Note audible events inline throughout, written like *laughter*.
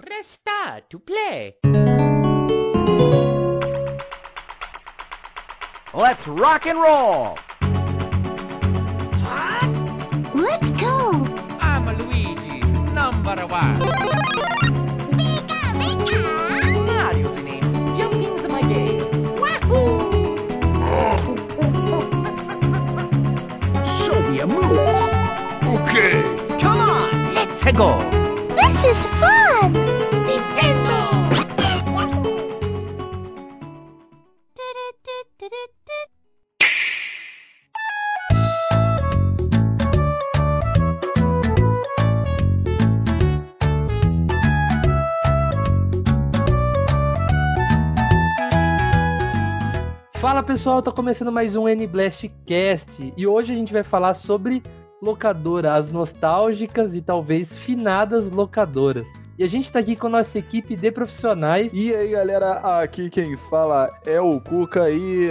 Press star to play. Let's rock and roll! Let's go! I'm Luigi, number one. Mario's the name. Jumping's my game. Wahoo! *laughs* Show me your moves. Okay! Come on, let's go. This is fun! Pessoal, tá começando mais um N-Blast Cast e hoje a gente vai falar sobre locadora, as nostálgicas e talvez finadas locadoras. E a gente tá aqui com a nossa equipe de profissionais. E aí galera, aqui quem fala é o Cuca e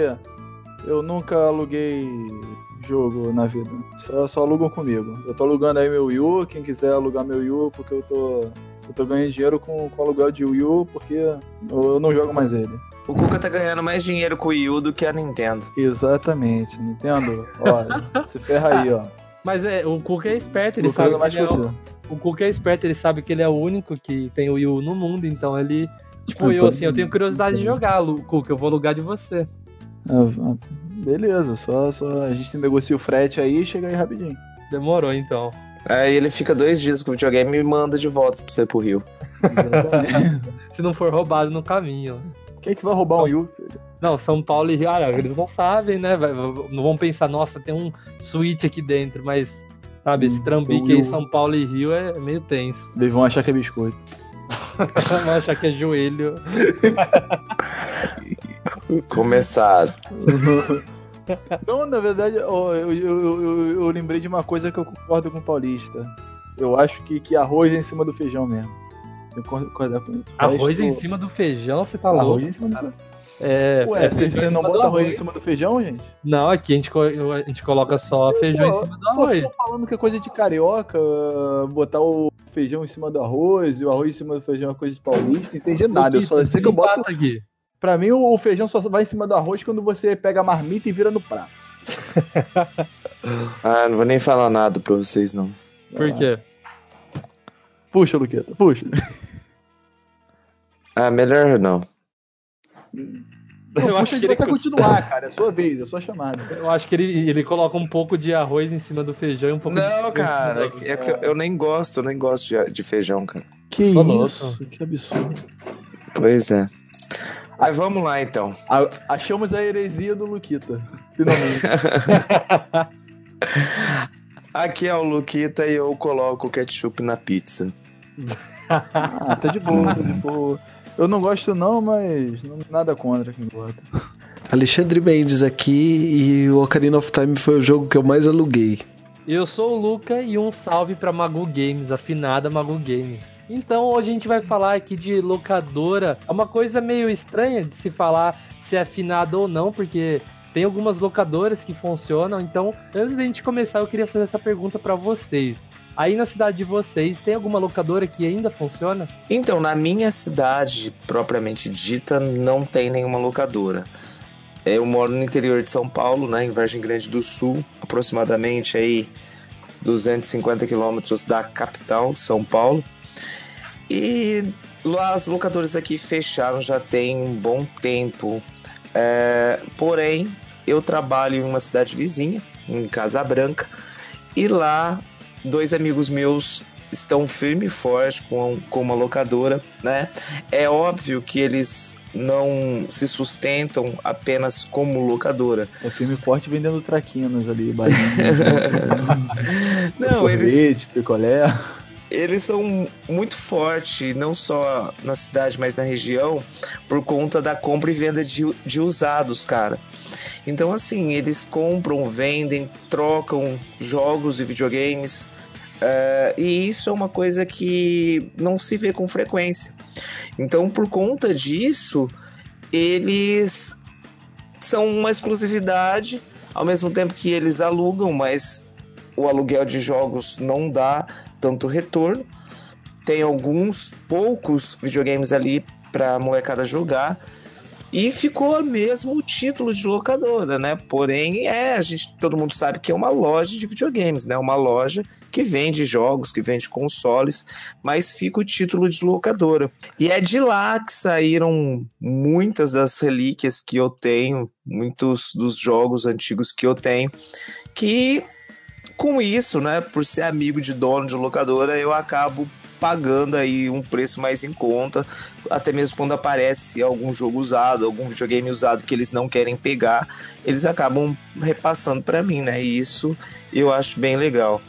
eu nunca aluguei jogo na vida. Só, só alugam comigo. Eu tô alugando aí meu Wii U, quem quiser alugar meu Wii U, porque eu tô, eu tô ganhando dinheiro com, com aluguel de Wii U, porque eu, eu não jogo mais ele. O Cuca tá ganhando mais dinheiro com o Wii U do que a Nintendo. Exatamente, Nintendo, olha, se ferra aí, ó. Mas é, o Cuca é esperto, ele sabe é mais que ele é o, o Cuca é esperto, ele sabe que ele é o único que tem o Wii U no mundo, então ele Tipo, Ah, eu assim, eu tenho curiosidade de jogar, Lu- Cuca, eu vou alugar de você. Ah, ah, Beleza, só, só a gente negocia o frete aí e chega aí rapidinho. Demorou então. Aí ele fica dois dias com o videogame e manda de volta pra você pro Rio. Exatamente. *laughs* Se não for roubado no caminho. Quem é que vai roubar um Wii U, filho? Não, São Paulo e Rio, ah, eles não sabem, né? Não vão pensar, nossa, tem um Switch aqui dentro, mas, sabe, esse Hum, trambique aí. São Paulo e Rio é meio tenso. *laughs* Eles vão achar que é biscoito. Vão achar que é joelho. *laughs* Começaram. *laughs* Não, na verdade, eu, eu, eu- eu lembrei de uma coisa que eu concordo com o Paulista. Eu acho que, que arroz é em cima do feijão mesmo. Eu concordo com isso. Arroz em cima do feijão, você tá Arroz louco? em cima do feijão. É, Ué, é você, feijão você em não cima do bota arroz em cima do feijão, gente? Não, aqui a gente, co- a gente coloca só feijão Pô, em cima do Pô, arroz. ficam falando que é coisa de carioca, botar o feijão em cima do arroz e o arroz em cima do feijão é coisa de paulista. Não entendi nada. Eu só sei que eu boto. empata aqui. Pra mim, o feijão só vai em cima do arroz quando você pega a marmita e vira no prato. *laughs* Ah, não vou nem falar nada pra vocês, não. Por quê? Puxa, Luqueta, puxa. Ah, melhor não. Não, Eu acho que de ele- você continuar, *laughs* cara. É sua vez, é sua chamada. Eu acho que ele, ele coloca um pouco de arroz em cima do feijão e um pouco de Não, feijão cara, do- é que eu, eu nem gosto, eu nem gosto de, de feijão, cara. Que Tô louco. isso, que absurdo. Pois é. Aí vamos lá então. A- achamos a heresia do Luquita. Finalmente. *laughs* Aqui é o Luquita e eu coloco ketchup na pizza. ah, tá de boa, tá de boa. Eu não gosto não, mas não- nada contra quem gosta. Alexandre Mendes aqui e o Ocarina of Time foi o jogo que eu mais aluguei. Eu sou o Luca e um salve pra Magu Games, afinada Magu Games. Então hoje a gente vai falar aqui de locadora. É uma coisa meio estranha de se falar se é afinada ou não, porque tem algumas locadoras que funcionam. Então, antes da gente começar, eu queria fazer essa pergunta pra vocês. Aí na cidade de vocês, tem alguma locadora que ainda funciona? Então, na minha cidade, propriamente dita, não tem nenhuma locadora. Eu moro no interior de São Paulo, né, em Vargem Grande do Sul, aproximadamente aí 250 quilômetros da capital, São Paulo. E as locadoras aqui fecharam já tem um bom tempo. É, porém, eu trabalho em uma cidade vizinha, em Casa Branca, e lá dois amigos meus estão firme e forte com, com uma locadora, né? É óbvio que eles não se sustentam apenas como locadora. É firme e forte vendendo traquinas ali. *laughs* *laughs* Não, eles, sorvete, picolé. eles são muito fortes, não só na cidade, mas na região, por conta da compra e venda de, de usados, cara. Então, assim, eles compram, vendem, trocam jogos e videogames. É, e isso é uma coisa que não se vê com frequência. Então, por conta disso, eles são uma exclusividade, ao mesmo tempo que eles alugam, mas o aluguel de jogos não dá tanto retorno. tem alguns poucos videogames ali pra molecada jogar. E ficou mesmo o título de locadora, né? Porém, é, a gente, todo mundo sabe que é uma loja de videogames, né? Uma loja que vende jogos, que vende consoles, mas fica o título de locadora. E é de lá que saíram muitas das relíquias que eu tenho, muitos dos jogos antigos que eu tenho, que com isso, né, por ser amigo de dono de locadora, eu acabo pagando aí um preço mais em conta, até mesmo quando aparece algum jogo usado, algum videogame usado que eles não querem pegar, eles acabam repassando para mim, né? E isso eu acho bem legal.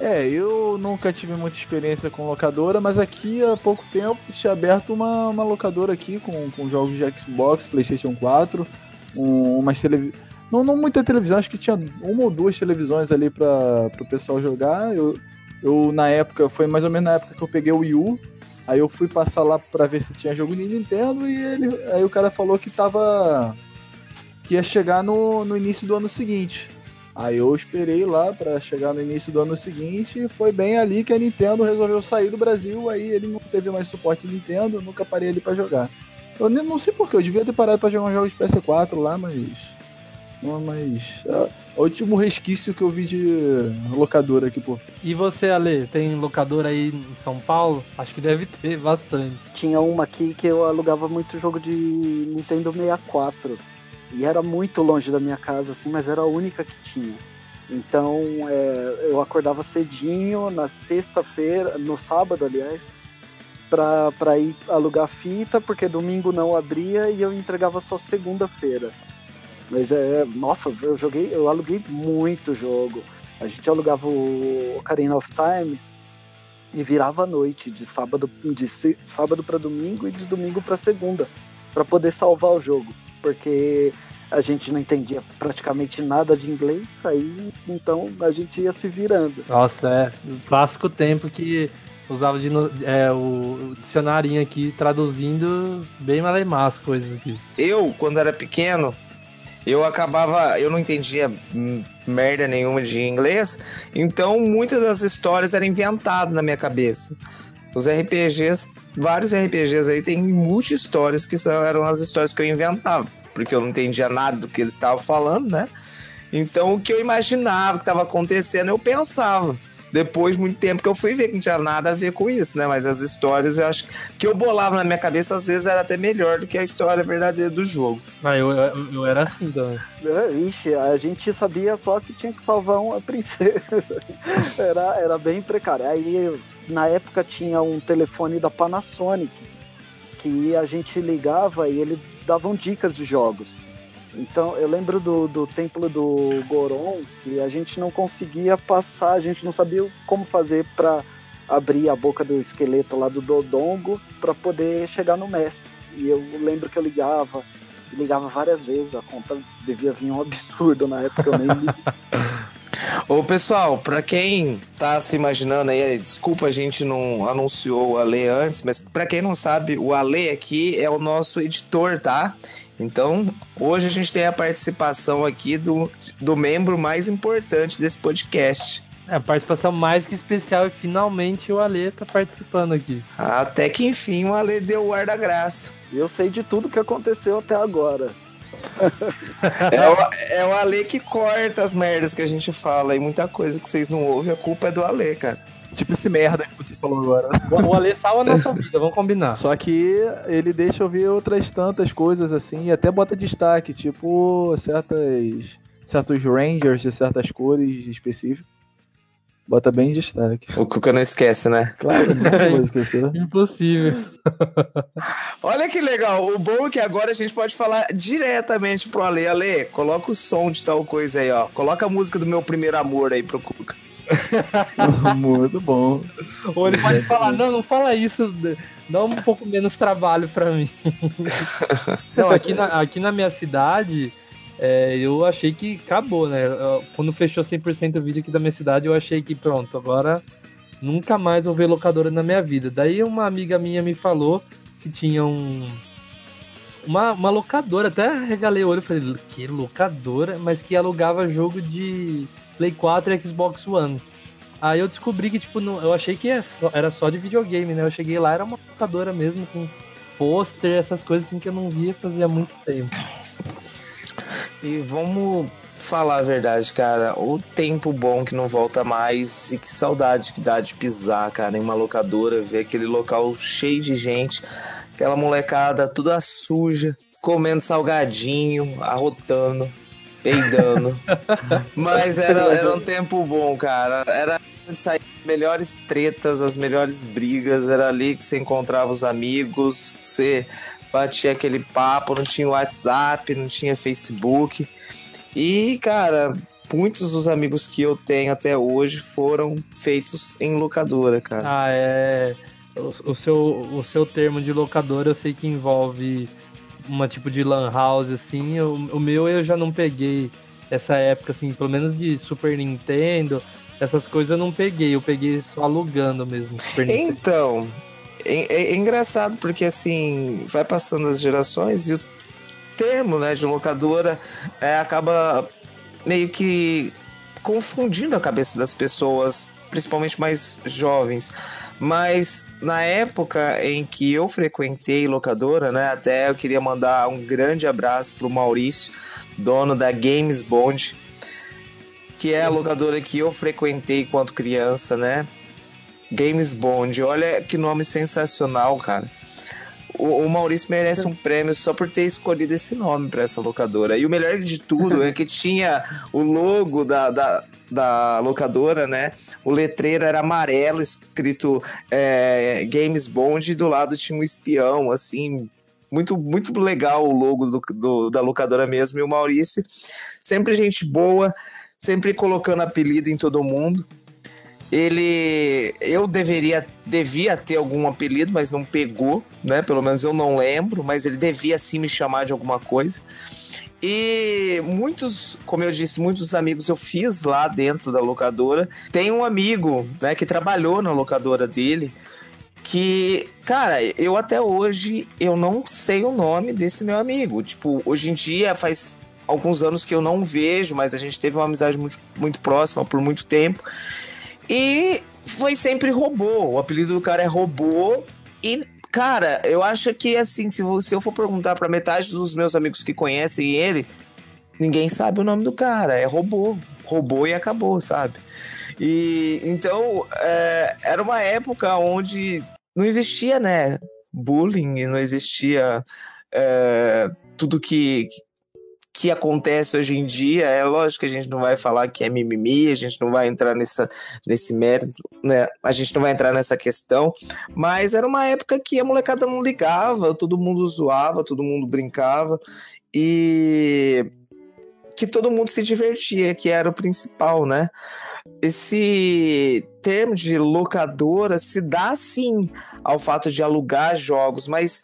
É, eu nunca tive muita experiência com locadora, mas aqui há pouco tempo tinha aberto uma, uma locadora aqui com, com jogos de Xbox, PlayStation 4, um, umas televisões. Não, não muita televisão, acho que tinha uma ou duas televisões ali para o pessoal jogar. Eu, eu, na época, foi mais ou menos na época que eu peguei o Wii U. Aí eu fui passar lá pra ver se tinha jogo de Nintendo e ele, aí o cara falou que tava. que ia chegar no, no início do ano seguinte. Aí eu esperei lá para chegar no início do ano seguinte e foi bem ali que a Nintendo resolveu sair do Brasil. Aí ele não teve mais suporte Nintendo, nunca parei ali para jogar. Eu nem, não sei porquê, eu devia ter parado pra jogar um jogo de PS4 lá, mas. Não, mas. É, o último resquício que eu vi de locadora aqui, pô. E você, Ale, tem locadora aí em São Paulo? Acho que deve ter bastante. Tinha uma aqui que eu alugava muito jogo de Nintendo 64. E era muito longe da minha casa, assim, mas era a única que tinha. Então é, eu acordava cedinho na sexta-feira, no sábado, aliás, pra ir alugar fita, porque domingo não abria e eu entregava só segunda-feira. Mas é, nossa, eu joguei, eu aluguei muito jogo. A gente alugava o Ocarina of Time e virava à noite, de sábado de sábado para domingo e de domingo para segunda, para poder salvar o jogo, porque a gente não entendia praticamente nada de inglês, aí então a gente ia se virando. Nossa, é o clássico tempo que usava de, é, o dicionarinho aqui traduzindo bem malemar as coisas aqui. Eu, quando era pequeno, eu acabava, eu não entendia merda nenhuma de inglês, então muitas das histórias eram inventadas na minha cabeça. Os RPGs, vários RPGs aí tem multi histórias que são, eram as histórias que eu inventava, porque eu não entendia nada do que eles estavam falando, né? Então o que eu imaginava que estava acontecendo, eu pensava depois muito tempo que eu fui ver que não tinha nada a ver com isso, né? Mas as histórias eu acho que eu bolava na minha cabeça às vezes era até melhor do que a história verdadeira do jogo. Ah, eu, eu, eu era assim também. É, ixi, a gente sabia só que tinha que salvar uma *laughs* princesa. era, era bem precário. Aí na época tinha um telefone da Panasonic que a gente ligava e eles davam dicas de jogos. Então, eu lembro do, do templo do Goron, que a gente não conseguia passar, a gente não sabia como fazer para abrir a boca do esqueleto lá do Dodongo para poder chegar no mestre. E eu lembro que eu ligava, ligava várias vezes, a conta devia vir um *laughs* absurdo na época, eu nem. *laughs* Ô pessoal, pra quem tá se imaginando aí, desculpa a gente não anunciou o Ale antes, mas pra quem não sabe, o Ale aqui é o nosso editor, tá? Então, hoje a gente tem a participação aqui do, do membro mais importante desse podcast. É, a participação mais que especial e finalmente o Ale tá participando aqui. Até que enfim o Ale deu o ar da graça. Eu sei de tudo que aconteceu até agora. *laughs* é, o, é o Ale que corta as merdas que a gente fala e muita coisa que vocês não ouvem, a culpa é do Ale, cara. Tipo esse merda que você falou agora. O Ale salva a nossa vida, vamos combinar. Só que ele deixa eu ver outras tantas coisas assim, e até bota destaque, tipo certas certos rangers de certas cores específicas. Bota bem em destaque. O Cuca não esquece, né? Claro, não esquecer. *laughs* Impossível. *laughs* Olha que legal. O bom é que agora a gente pode falar diretamente pro Ale. Ale, coloca o som de tal coisa aí, ó. Coloca a música do meu primeiro amor aí pro Cuca. *laughs* Muito bom. Ou ele pode falar, não, não fala isso, dá um pouco menos trabalho pra mim. não, aqui na, aqui na minha cidade, é, eu achei que acabou, né? Quando fechou 100% o vídeo aqui da minha cidade, eu achei que pronto, agora nunca mais vou ver locadora na minha vida. Daí uma amiga minha me falou que tinha um. Uma, uma locadora, até regalei o olho e falei, que locadora? Mas que alugava jogo de Play 4 e Xbox One. Aí eu descobri que, tipo, não, eu achei que é era só de videogame, né? Eu cheguei lá, era uma locadora mesmo, com pôster, essas coisas assim que eu não via fazia muito tempo. E vamos falar a verdade, cara. O tempo bom que não volta mais e que saudade que dá de pisar, cara, em uma locadora, ver aquele local cheio de gente, aquela molecada toda suja, comendo salgadinho, arrotando, peidando. *laughs* Mas era, era um tempo bom, cara. Era onde saíam as melhores tretas, as melhores brigas. Era ali que você encontrava os amigos, você batia aquele papo, não tinha WhatsApp, não tinha Facebook. E, cara, muitos dos amigos que eu tenho até hoje foram feitos em locadora, cara. Ah, é. O, o seu, o seu termo de locadora eu sei que envolve uma tipo de lan house, assim. O, o meu eu já não peguei essa época, assim, pelo menos de Super Nintendo. Essas coisas eu não peguei, eu peguei só alugando mesmo. Super Nintendo. Então, é, é- é engraçado porque assim, vai passando as gerações e o termo né, de locadora é, acaba meio que confundindo a cabeça das pessoas, principalmente mais jovens. Mas na época em que eu frequentei locadora, né, até eu queria mandar um grande abraço pro Maurício, dono da Games Bond, que é a locadora que eu frequentei enquanto criança, né? Games Bond, olha que nome sensacional, cara. O, o Maurício merece um prêmio só por ter escolhido esse nome para essa locadora. E o melhor de tudo é que tinha o logo da, da, da locadora, né? O letreiro era amarelo, escrito é, Games Bond, e do lado tinha um espião, assim. Muito, muito legal o logo do, do- da locadora mesmo. E o Maurício, sempre gente boa, sempre colocando apelido em todo mundo. Ele. Eu deveria. Devia ter algum apelido, mas não pegou, né? Pelo menos eu não lembro, mas ele devia sim me chamar de alguma coisa. E muitos, como eu disse, muitos amigos eu fiz lá dentro da locadora. Tem um amigo, né, que trabalhou na locadora dele, que, cara, eu até hoje eu não sei o nome desse meu amigo. Tipo, hoje em dia faz alguns anos que eu não vejo, mas a gente teve uma amizade muito, muito próxima por muito tempo. E foi sempre robô. O apelido do cara é robô. E, cara, eu acho que assim, se eu for perguntar pra metade dos meus amigos que conhecem ele, ninguém sabe o nome do cara. É robô. Robô e acabou, sabe? E então é, era uma época onde não existia, né? Bullying, não existia é, tudo que, que acontece hoje em dia. É lógico que a gente não vai falar que é mimimi, a gente não vai entrar nessa, nesse mérito, né? A gente não vai entrar nessa questão, mas era uma época que a molecada não ligava, todo mundo zoava, todo mundo brincava e que todo mundo se divertia, que era o principal, né? Esse termo de locadora se dá sim ao fato de alugar jogos, mas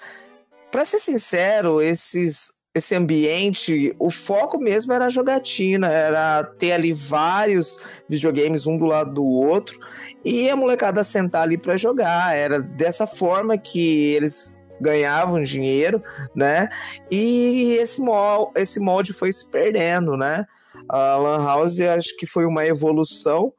para ser sincero, esses esse ambiente, o foco mesmo era a jogatina, era ter ali vários videogames um do lado do outro e a molecada sentar ali para jogar. Era dessa forma que eles ganhavam dinheiro, né? E esse molde, esse molde foi se perdendo, né? A Lan House acho que foi uma evolução.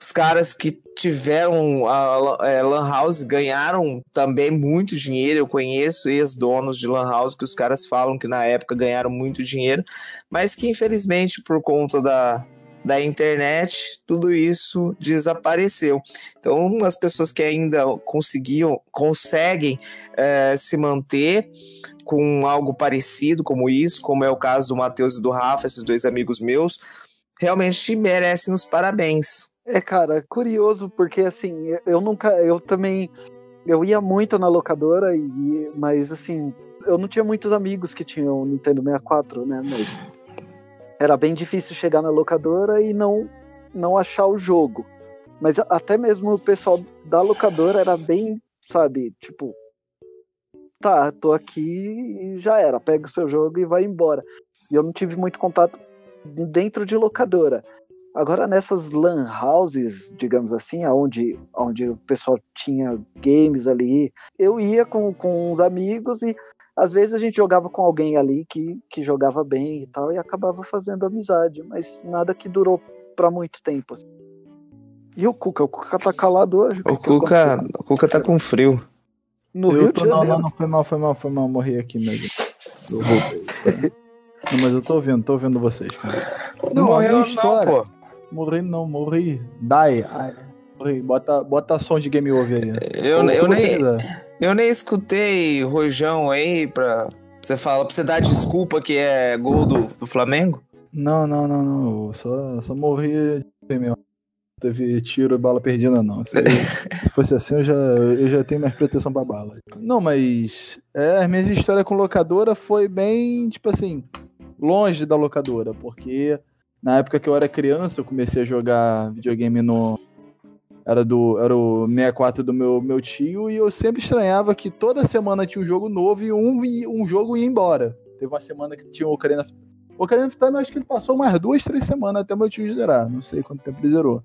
Os caras que tiveram a é, Lan House ganharam também muito dinheiro. Eu conheço ex-donos de Lan House que os caras falam que na época ganharam muito dinheiro, mas que infelizmente por conta da, da internet tudo isso desapareceu. Então as pessoas que ainda conseguiam, conseguem é, se manter com algo parecido como isso, como é o caso do Matheus e do Rafa, esses dois amigos meus, realmente merecem os parabéns. É, cara, curioso, porque assim, eu- nunca. Eu também. Eu ia muito na locadora, e, mas assim, eu não tinha muitos amigos que tinham Nintendo 64, né? Mas era bem difícil chegar na locadora e não, não achar o jogo. Mas até mesmo o pessoal da locadora era bem, sabe, tipo. Tá, tô aqui e já era, pega o seu jogo e vai embora. E eu não tive muito contato dentro de locadora. Agora nessas lan houses, digamos assim, onde, onde o pessoal tinha games ali, eu ia com, com uns amigos e às vezes a gente jogava com alguém ali que, que jogava bem e tal, e acabava fazendo amizade, mas nada que durou para muito tempo. assim. E o Cuca? O Cuca tá calado hoje. O Cuca, o Cuca tá com frio. No eu Rio tô, de não, Janeiro. não, não, foi mal, foi mal, foi mal, morri aqui mesmo. Eu. *laughs* Não, mas eu tô ouvindo, tô ouvindo vocês. cara. Não a morreu, não, pô. Morri não, morri. Die. Ai, morri. Bota, bota som de game over aí. Eu, Ou eu, nem, eu nem escutei Rojão aí pra. Você fala, pra você dar desculpa que é gol do, do Flamengo? Não, não, não, não. Eu só, só morri de mesmo. Teve tiro e bala perdida, não. Se, *laughs* se fosse assim, eu já, eu já tenho mais proteção pra bala. Não, mas. É, as minhas histórias com locadora foi bem, tipo assim, longe da locadora, porque na época que eu era criança, eu comecei a jogar videogame no. Era, do, era o 64 do meu, meu tio, e eu sempre estranhava que toda semana tinha um jogo novo e um, um jogo ia embora. Teve uma semana que tinha o Ocarina o Ocarina of Time, eu acho que ele passou umas duas, três semanas até meu tio zerar. Não sei quanto tempo ele zerou.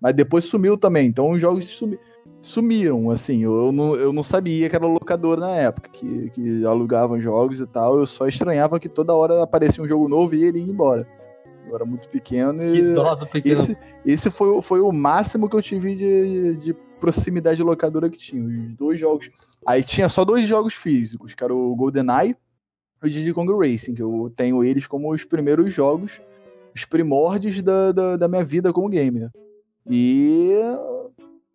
Mas depois sumiu também. Então os jogos sumi- sumiram, assim. Eu não, eu não sabia que era locadora na época, que, que alugavam jogos e tal. Eu só estranhava que toda hora aparecia um jogo novo e ele ia embora. Eu era muito pequeno Que e. dó do pequeno. Esse, esse foi, o- foi o máximo que eu tive de, de proximidade de locadora que tinha. Os dois jogos. Aí tinha só dois jogos físicos, que era o GoldenEye e o Diddy Kong Racing, que eu tenho eles como os primeiros jogos, os primórdios da, da, da minha vida como gamer. E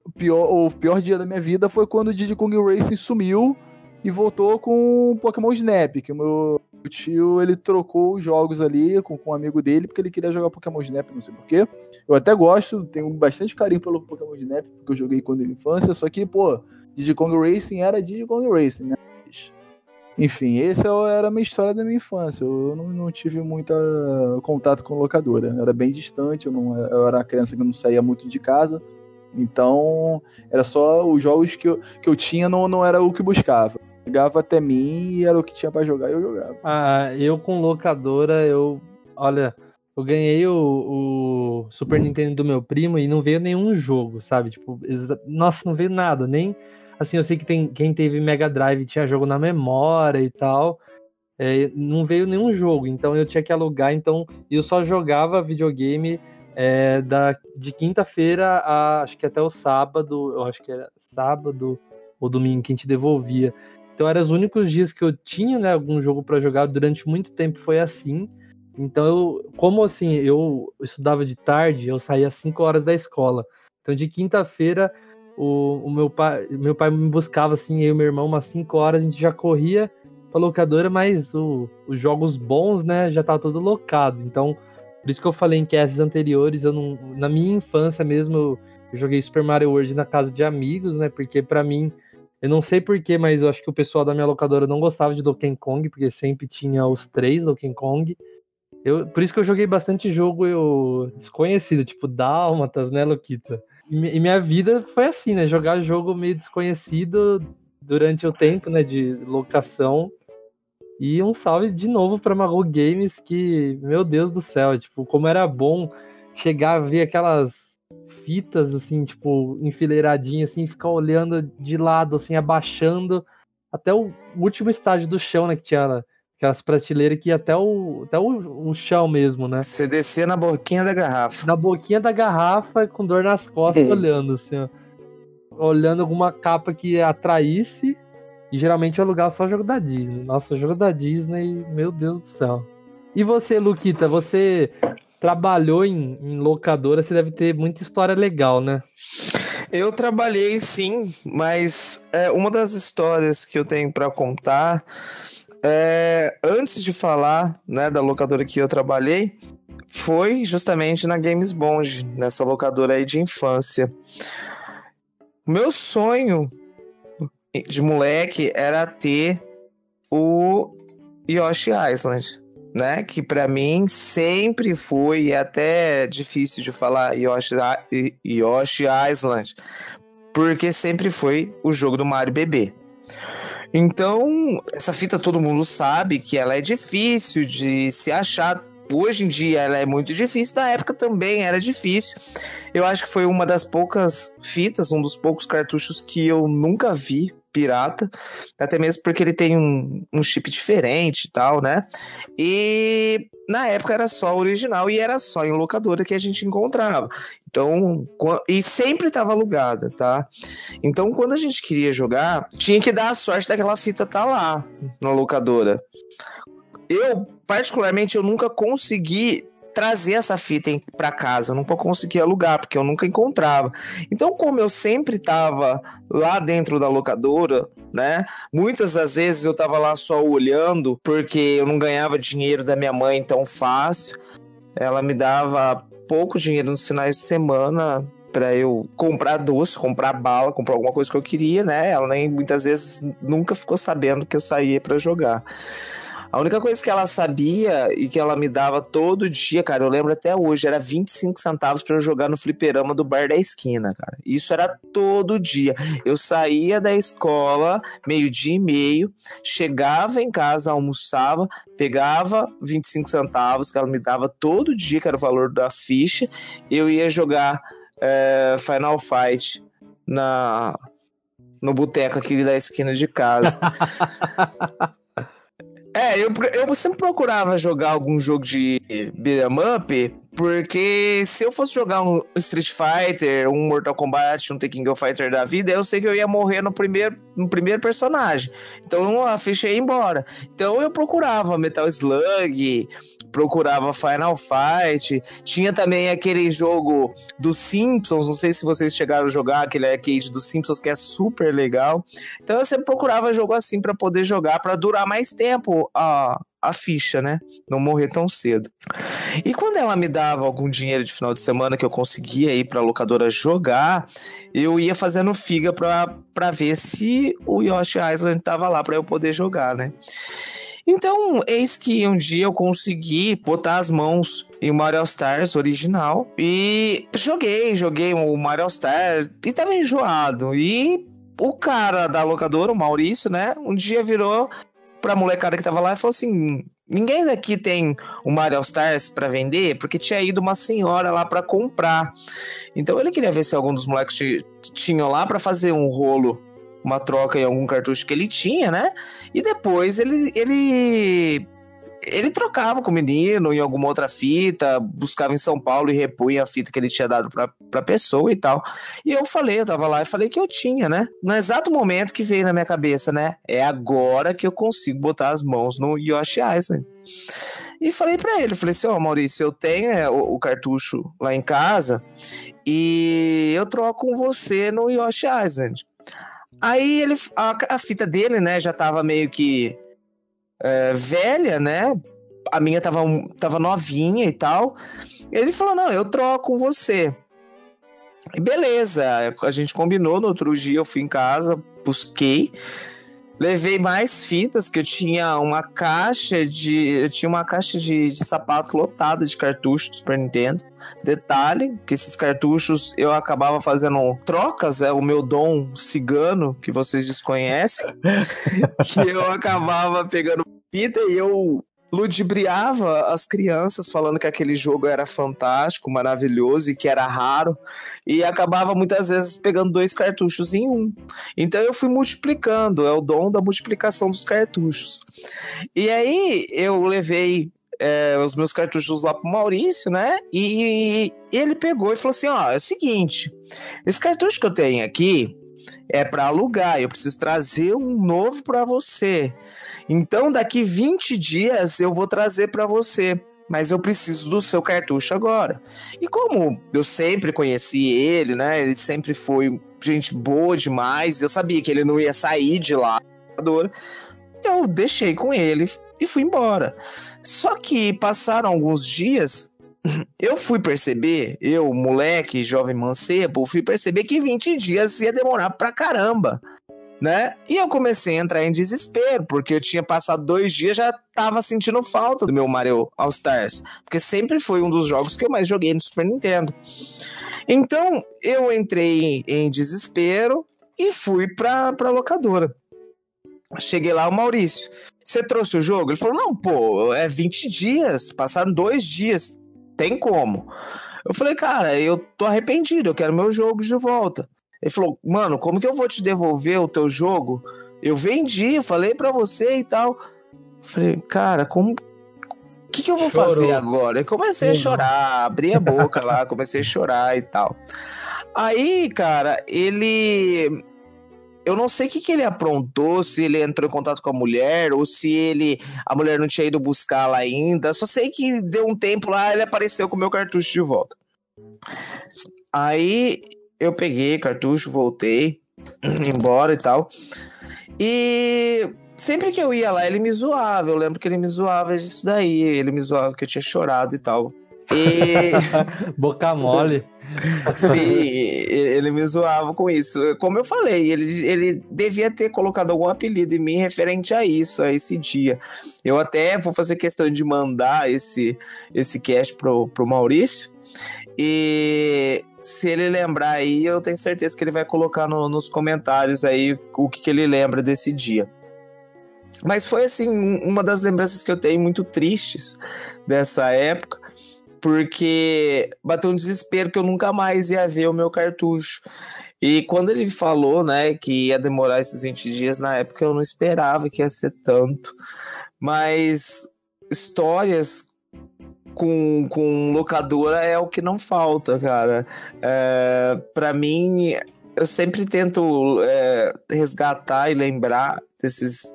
o pior, o pior dia da minha vida foi quando o Diddy Kong Racing sumiu e voltou com o Pokémon Snap, que o meu tio ele trocou os jogos ali com, com um amigo dele porque ele queria jogar Pokémon Snap, não sei porquê. Eu até gosto, tenho bastante carinho pelo Pokémon Snap, porque eu joguei quando era infância, só que, pô, Kong Racing era Kong Racing, né? Enfim, essa era a minha história da minha infância. Eu não, não tive muito contato com locadora. Eu era bem distante, eu, não, eu era uma criança que não saía muito de casa. Então, era só os jogos que eu, que eu tinha, não, não era o que buscava. Chegava até mim e era o que tinha pra jogar e eu jogava. Ah, eu com locadora, eu. Olha, eu ganhei o, o Super Nintendo do meu primo e não veio nenhum jogo, sabe? Tipo, nossa, não veio nada, nem. Assim, eu sei que tem, quem teve Mega Drive tinha jogo na memória e tal. é, não veio nenhum jogo, então eu tinha que alugar, então eu só jogava videogame é, da, de quinta-feira a acho que até o sábado, eu acho que era sábado ou domingo que a gente devolvia. Então eram os únicos dias que eu tinha, né, algum jogo para jogar durante muito tempo foi assim. Então eu, como assim, eu estudava de tarde, eu saía às 5 horas da escola. Então de quinta-feira o, o meu pai, meu pai me buscava assim, eu e meu irmão umas 5 horas, a gente já corria pra locadora, mas o- os jogos bons, né, já tava todo locado. Então, por isso que eu falei em casts anteriores, eu não, na minha infância mesmo, eu, eu joguei Super Mario World na casa de amigos, né, porque pra mim eu não sei porquê, mas eu acho que o pessoal da minha locadora não gostava de Donkey Kong, porque sempre tinha os três Donkey Kong. Eu, por isso que eu joguei bastante jogo eu, desconhecido, tipo Dálmatas, né, Luquita? E, e minha vida foi assim, né? Jogar jogo meio desconhecido durante o tempo, né, de locação. E um salve de novo pra Mago Games, que, meu Deus do céu, tipo, como era bom chegar a ver aquelas fitas, assim, tipo, enfileiradinhas, assim, ficar olhando de lado, assim, abaixando até o último estágio do chão, né, que tinha aquelas prateleiras que ia até o, até o, o chão mesmo, né? Você descia na boquinha da garrafa. Na boquinha da garrafa, com dor nas costas, Ei. olhando, assim, ó. Olhando alguma capa que atraísse. E geralmente eu alugava só jogo da Disney. Nossa, jogo da Disney, meu Deus do céu. E você, Luquita, você trabalhou em, em locadora, você deve ter muita história legal, né? Eu trabalhei sim, mas é, uma das histórias que eu tenho pra contar é, antes de falar né, da locadora que eu trabalhei, foi justamente na Games Bond, nessa locadora aí de infância. Meu sonho de moleque era ter o Yoshi Island, né? Que pra mim sempre foi e é até difícil de falar Yoshi, Yoshi Island, porque sempre foi o jogo do Mario bebê. Então, essa fita todo mundo sabe que ela é difícil de se achar. Hoje em dia ela é muito difícil, na época também era difícil. Eu acho que foi uma das poucas fitas, um dos poucos cartuchos que eu nunca vi pirata, até mesmo porque ele tem um, um chip diferente e tal, né? E na época era só original e era só em locadora que a gente encontrava. Então, e sempre estava alugada, tá? Então, quando a gente queria jogar, tinha que dar a sorte daquela fita tá lá na locadora. Eu, particularmente, eu nunca consegui trazer essa fita para casa, eu nunca conseguia alugar, porque eu nunca encontrava. Então, como eu sempre estava lá dentro da locadora, né? Muitas das vezes eu estava lá só olhando, porque eu não ganhava dinheiro da minha mãe tão fácil. Ela me dava pouco dinheiro nos finais de semana para eu comprar doce, comprar bala, comprar alguma coisa que eu queria, né? Ela nem muitas vezes nunca ficou sabendo que eu saía para jogar. A única coisa que ela sabia e que ela me dava todo dia, cara, eu lembro até hoje, era 25 centavos para eu jogar no fliperama do bar da esquina, cara. Isso era todo dia. Eu saía da escola, meio-dia e meio, chegava em casa, almoçava, pegava 25 centavos que ela me dava todo dia, que era o valor da ficha, eu ia jogar é, Final Fight na no boteco aqui da esquina de casa. *laughs* É, eu, eu sempre procurava jogar algum jogo de beat'em up porque se eu fosse jogar um Street Fighter, um Mortal Kombat, um Tekken Go Fighter da vida, eu sei que eu ia morrer no primeiro, no primeiro personagem. Então a ficha ia embora. Então eu procurava Metal Slug, procurava Final Fight. Tinha também aquele jogo dos Simpsons, não sei se vocês chegaram a jogar, aquele arcade dos Simpsons que é super legal. Então eu sempre procurava jogo assim para poder jogar, para durar mais tempo a, a ficha, né? Não morrer tão cedo. E quando ela me dava algum dinheiro de final de semana que eu conseguia ir pra locadora jogar, eu ia fazendo figa pra, pra ver se o Yoshi Island tava lá para eu poder jogar, né? Então, eis que um dia eu consegui botar as mãos em Mario Stars original e joguei, joguei o Mario Stars e tava enjoado. E o cara da locadora, o Maurício, né, um dia virou pra molecada que tava lá e falou assim: ninguém daqui tem o Mario Stars para vender, porque tinha ido uma senhora lá para comprar. Então ele queria ver se algum dos moleques tinham lá para fazer um rolo, uma troca em algum cartucho que ele tinha, né? E depois ele, ele ele trocava com o menino em alguma outra fita, buscava em São Paulo e repunha a fita que ele tinha dado pra, pra pessoa e tal. E eu falei, eu tava lá e falei que eu tinha, né? No exato momento que veio na minha cabeça, né? É agora que eu consigo botar as mãos no Yoshi Island. E falei para ele, falei assim, ó, oh, Maurício, eu tenho é, o, o, cartucho lá em casa e eu troco com você no Yoshi Island. Aí ele, a, a fita dele, né, já tava meio que é, velha, né? A minha tava, tava novinha e tal. Ele falou: Não, eu troco você. E beleza, a gente combinou. No outro dia eu fui em casa, busquei. Levei mais fitas, que eu tinha uma caixa de. Eu tinha uma caixa de, de sapato lotada de cartuchos do Super Nintendo. Detalhe, que esses cartuchos eu acabava fazendo trocas, é o meu dom cigano, que vocês desconhecem. *laughs* que eu acabava pegando fita e eu ludibriava as crianças falando que aquele jogo era fantástico, maravilhoso e que era raro, e acabava muitas vezes pegando dois cartuchos em um. Então eu fui multiplicando, é o dom da multiplicação dos cartuchos. E aí eu levei é, os meus cartuchos lá pro Maurício, né? E ele pegou e falou assim: ó, é o seguinte, esse cartucho que eu tenho aqui é para alugar, eu preciso trazer um novo para você. Então, daqui 20 dias eu vou trazer para você, mas eu preciso do seu cartucho agora. E como eu sempre conheci ele, né? Ele sempre foi gente boa demais, eu sabia que ele não ia sair de lá. Eu deixei com ele e fui embora. Só que passaram alguns dias, eu fui perceber, eu, moleque, jovem mancebo, fui perceber que 20 dias ia demorar pra caramba né? E eu comecei a entrar em desespero, porque eu tinha passado dois dias já tava sentindo falta do meu Mario All Stars, porque sempre foi um dos jogos que eu mais joguei no Super Nintendo. Então eu entrei em desespero e fui pra, pra locadora. Cheguei lá, o Maurício, você trouxe o jogo? Ele falou: Não, pô, é 20 dias, passaram dois dias, tem como. Eu falei, cara, eu tô arrependido, eu quero meu jogo de volta. Ele falou, mano, como que eu vou te devolver o teu jogo? Eu vendi, falei pra você e tal. Falei, cara, como. O que, que eu vou Chorou. fazer agora? Eu comecei a Chorou. chorar, abri a boca lá, comecei a chorar e tal. Aí, cara, ele. Eu não sei o que, que ele aprontou, se ele entrou em contato com a mulher, ou se ele. A mulher não tinha ido buscar lá ainda. Só sei que deu um tempo lá, ele apareceu com o meu cartucho de volta. Aí eu peguei o cartucho, voltei, *clears throat* embora e tal. E sempre que eu ia lá, ele me zoava. Eu lembro que ele me zoava disso daí. Ele me zoava que eu tinha chorado e tal. E. *laughs* Boca mole. *laughs* Sim, *laughs* ele me zoava com isso. Como eu falei, ele, ele devia ter colocado algum apelido em mim referente a isso, a esse dia. Eu até vou fazer questão de mandar esse, esse cast pro, pro Maurício. E se ele lembrar aí, eu tenho certeza que ele vai colocar no- nos comentários aí o que, que ele lembra desse dia. Mas foi assim, um- uma das lembranças que eu tenho muito tristes dessa época porque bateu um desespero que eu nunca mais ia ver o meu cartucho. E quando ele falou, né, que ia demorar esses 20 dias, na época eu não esperava que ia ser tanto. Mas histórias com, com locadora é o que não falta, cara. É, para mim, eu sempre tento é, resgatar e lembrar desses,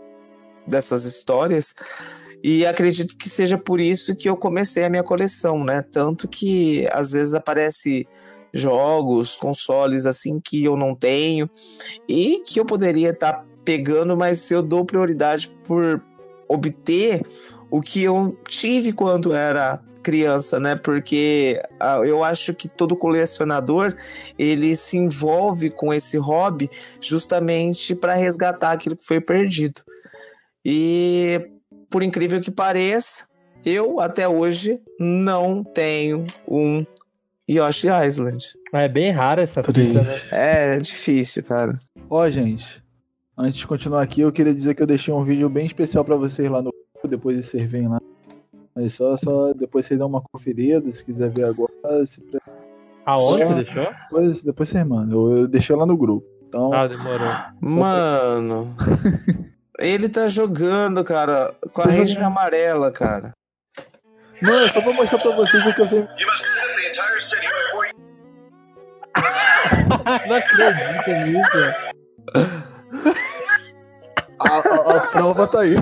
dessas histórias. E acredito que seja por isso que eu comecei a minha coleção, né? Tanto que às vezes aparece jogos, consoles assim que eu não tenho e que eu poderia estar pegando, mas eu dou prioridade por obter o que eu tive quando era criança, né? Porque ah, eu acho que todo colecionador ele se envolve com esse hobby justamente para resgatar aquilo que foi perdido. E por incrível que pareça, eu até hoje não tenho um Yoshi Island. Mas é bem raro essa Triste. né? É difícil, cara. Ó, gente, antes de continuar aqui, eu queria dizer que eu deixei um vídeo bem especial pra vocês lá no grupo, depois vocês vêm lá. Mas só, só depois vocês dão uma conferida, se quiser ver agora, se Aonde você deixou? depois, depois vocês mandam. Eu, eu deixei lá no grupo. Então, Ah, demorou. Mano, *laughs* ele tá jogando, cara, com a Ranger jogando. amarela, cara. não, é só pra mostrar pra vocês o que eu sei. *laughs* não acredito nisso. A, a- a prova tá aí.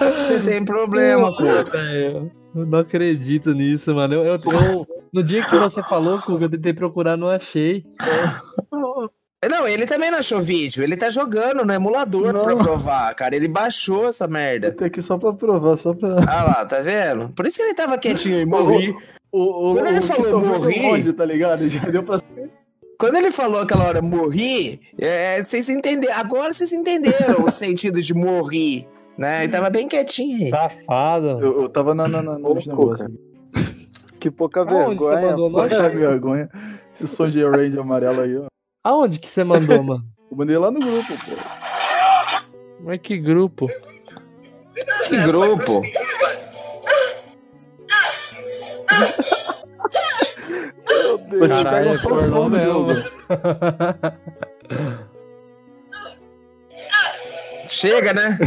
Você tem problema, pô. É, Eu não acredito nisso, mano. Eu, eu- eu- no dia que você falou, Kuga, eu tentei procurar, não achei. *laughs* Não, ele também não achou vídeo. Ele tá jogando no emulador Não. pra provar, cara. Ele baixou essa Eu merda. tô aqui só pra provar, só pra. Ah lá, tá vendo? Por isso que ele tava quietinho e *laughs* morri. O, o, Quando ele o falou morri- tá ligado? Já deu pra. Quando ele falou aquela hora morri, é, vocês entenderam. Agora vocês entenderam o *laughs* sentido de morri, né? Ele tava bem quietinho aí. Safado. Eu, eu tava na, na, na, negócios. Que pouca vergonha. mandou? Não Olha a vergonha. Esse som de Range amarelo aí, ó. Aonde que você mandou, *laughs* mano? Eu mandei lá no grupo, pô. Mas que grupo? Que grupo. Meu Deus. Caralho, pegam é só o som do jogo. Chega, né?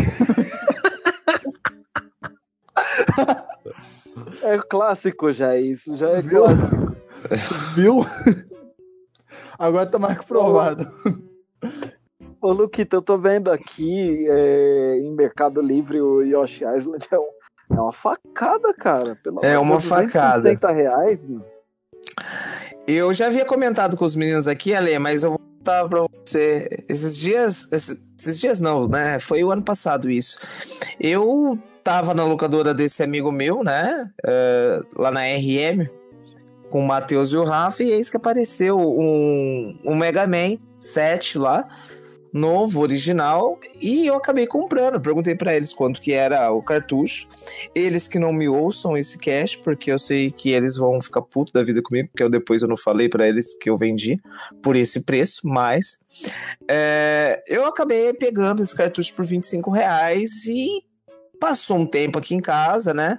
É clássico já, isso já é Viu? clássico. *laughs* Viu? Agora tá mais que provado. Ô, Luquita, eu tô vendo aqui é, em Mercado Livre o Yoshi Island é, um- é uma facada, cara. Pelo É uma de Deus, facada. 260 reais, mano. Eu já havia comentado com os meninos aqui, Ale, mas eu vou contar pra você. Esses dias. Esses, esses dias não, né? Foi o ano passado isso. Eu tava na locadora desse amigo meu, né? eh, lá na RM, com o Matheus e o Rafa, e eis que apareceu um, um Mega Man 7 lá. Novo, original, e eu acabei comprando. Perguntei pra eles quanto que era o cartucho. Eles que não me ouçam esse cash, porque eu sei que eles vão ficar putos da vida comigo, porque eu depois eu não falei pra eles que eu vendi por esse preço, mas é, eu acabei pegando esse cartucho por 25 reais e passou um tempo aqui em casa, né?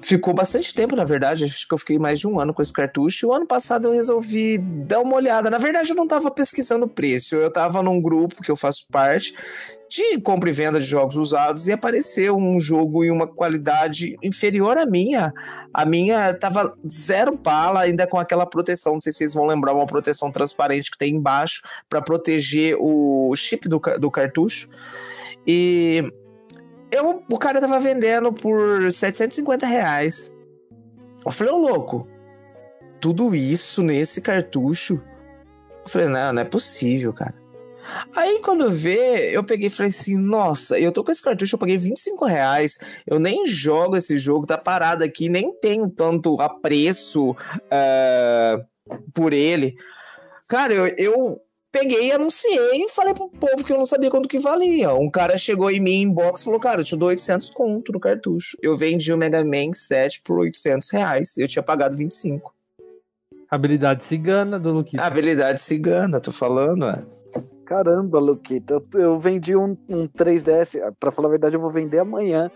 Ficou bastante tempo, na verdade. Acho que eu fiquei mais de um ano com esse cartucho. O ano passado eu resolvi dar uma olhada. Na verdade, eu não estava pesquisando preço. Eu estava num grupo que eu faço parte de compra e venda de jogos usados e apareceu um jogo em uma qualidade inferior à minha. A minha tava zero bala, ainda com aquela proteção. Não sei se vocês vão lembrar, uma proteção transparente que tem embaixo para proteger o chip do, do cartucho. E eu, o cara tava vendendo por 750 reais. Eu falei, ô louco, tudo isso nesse cartucho? Eu falei, não, não é possível, cara. Aí quando vê, eu peguei e falei assim, nossa, eu tô com esse cartucho, eu paguei 25 reais, eu nem jogo esse jogo, tá parado aqui, nem tenho tanto apreço uh, por ele. Cara, eu, eu peguei, anunciei e falei pro povo que eu não sabia quanto que valia. Um cara chegou em mim em box e falou, cara, eu te dou 800 conto no cartucho. Eu vendi o Mega Man 7 por 800 reais, eu tinha pagado 25. Habilidade cigana do Luquita. Habilidade cigana, tô falando, é. Caramba, Luquita, eu, eu vendi um, um 3DS, pra falar a verdade, eu vou vender amanhã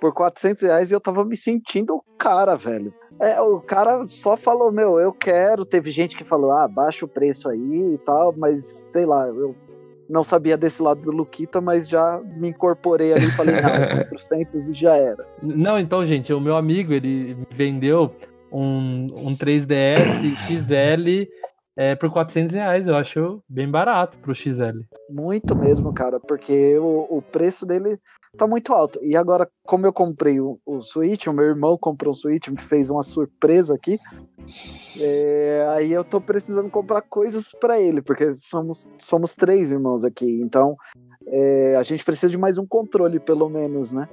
por 400 reais e eu tava me sentindo o cara, velho. É, o cara só falou, meu, eu quero. Teve gente que falou, ah, baixa o preço aí e tal, mas sei lá, eu não sabia desse lado do Luquita, mas já me incorporei ali e falei, não, *laughs* 400 e já era. Não, então, gente, o meu amigo, ele vendeu um, um 3DS XL é, por 400 reais. Eu acho bem barato pro XL. Muito mesmo, cara, porque o, o preço dele tá muito alto. E agora, como eu comprei o, o Switch, o meu irmão comprou um Switch, me fez uma surpresa aqui. É, aí eu tô precisando comprar coisas para ele, porque somos, somos três irmãos aqui. Então, é, a gente precisa de mais um controle, pelo menos, né?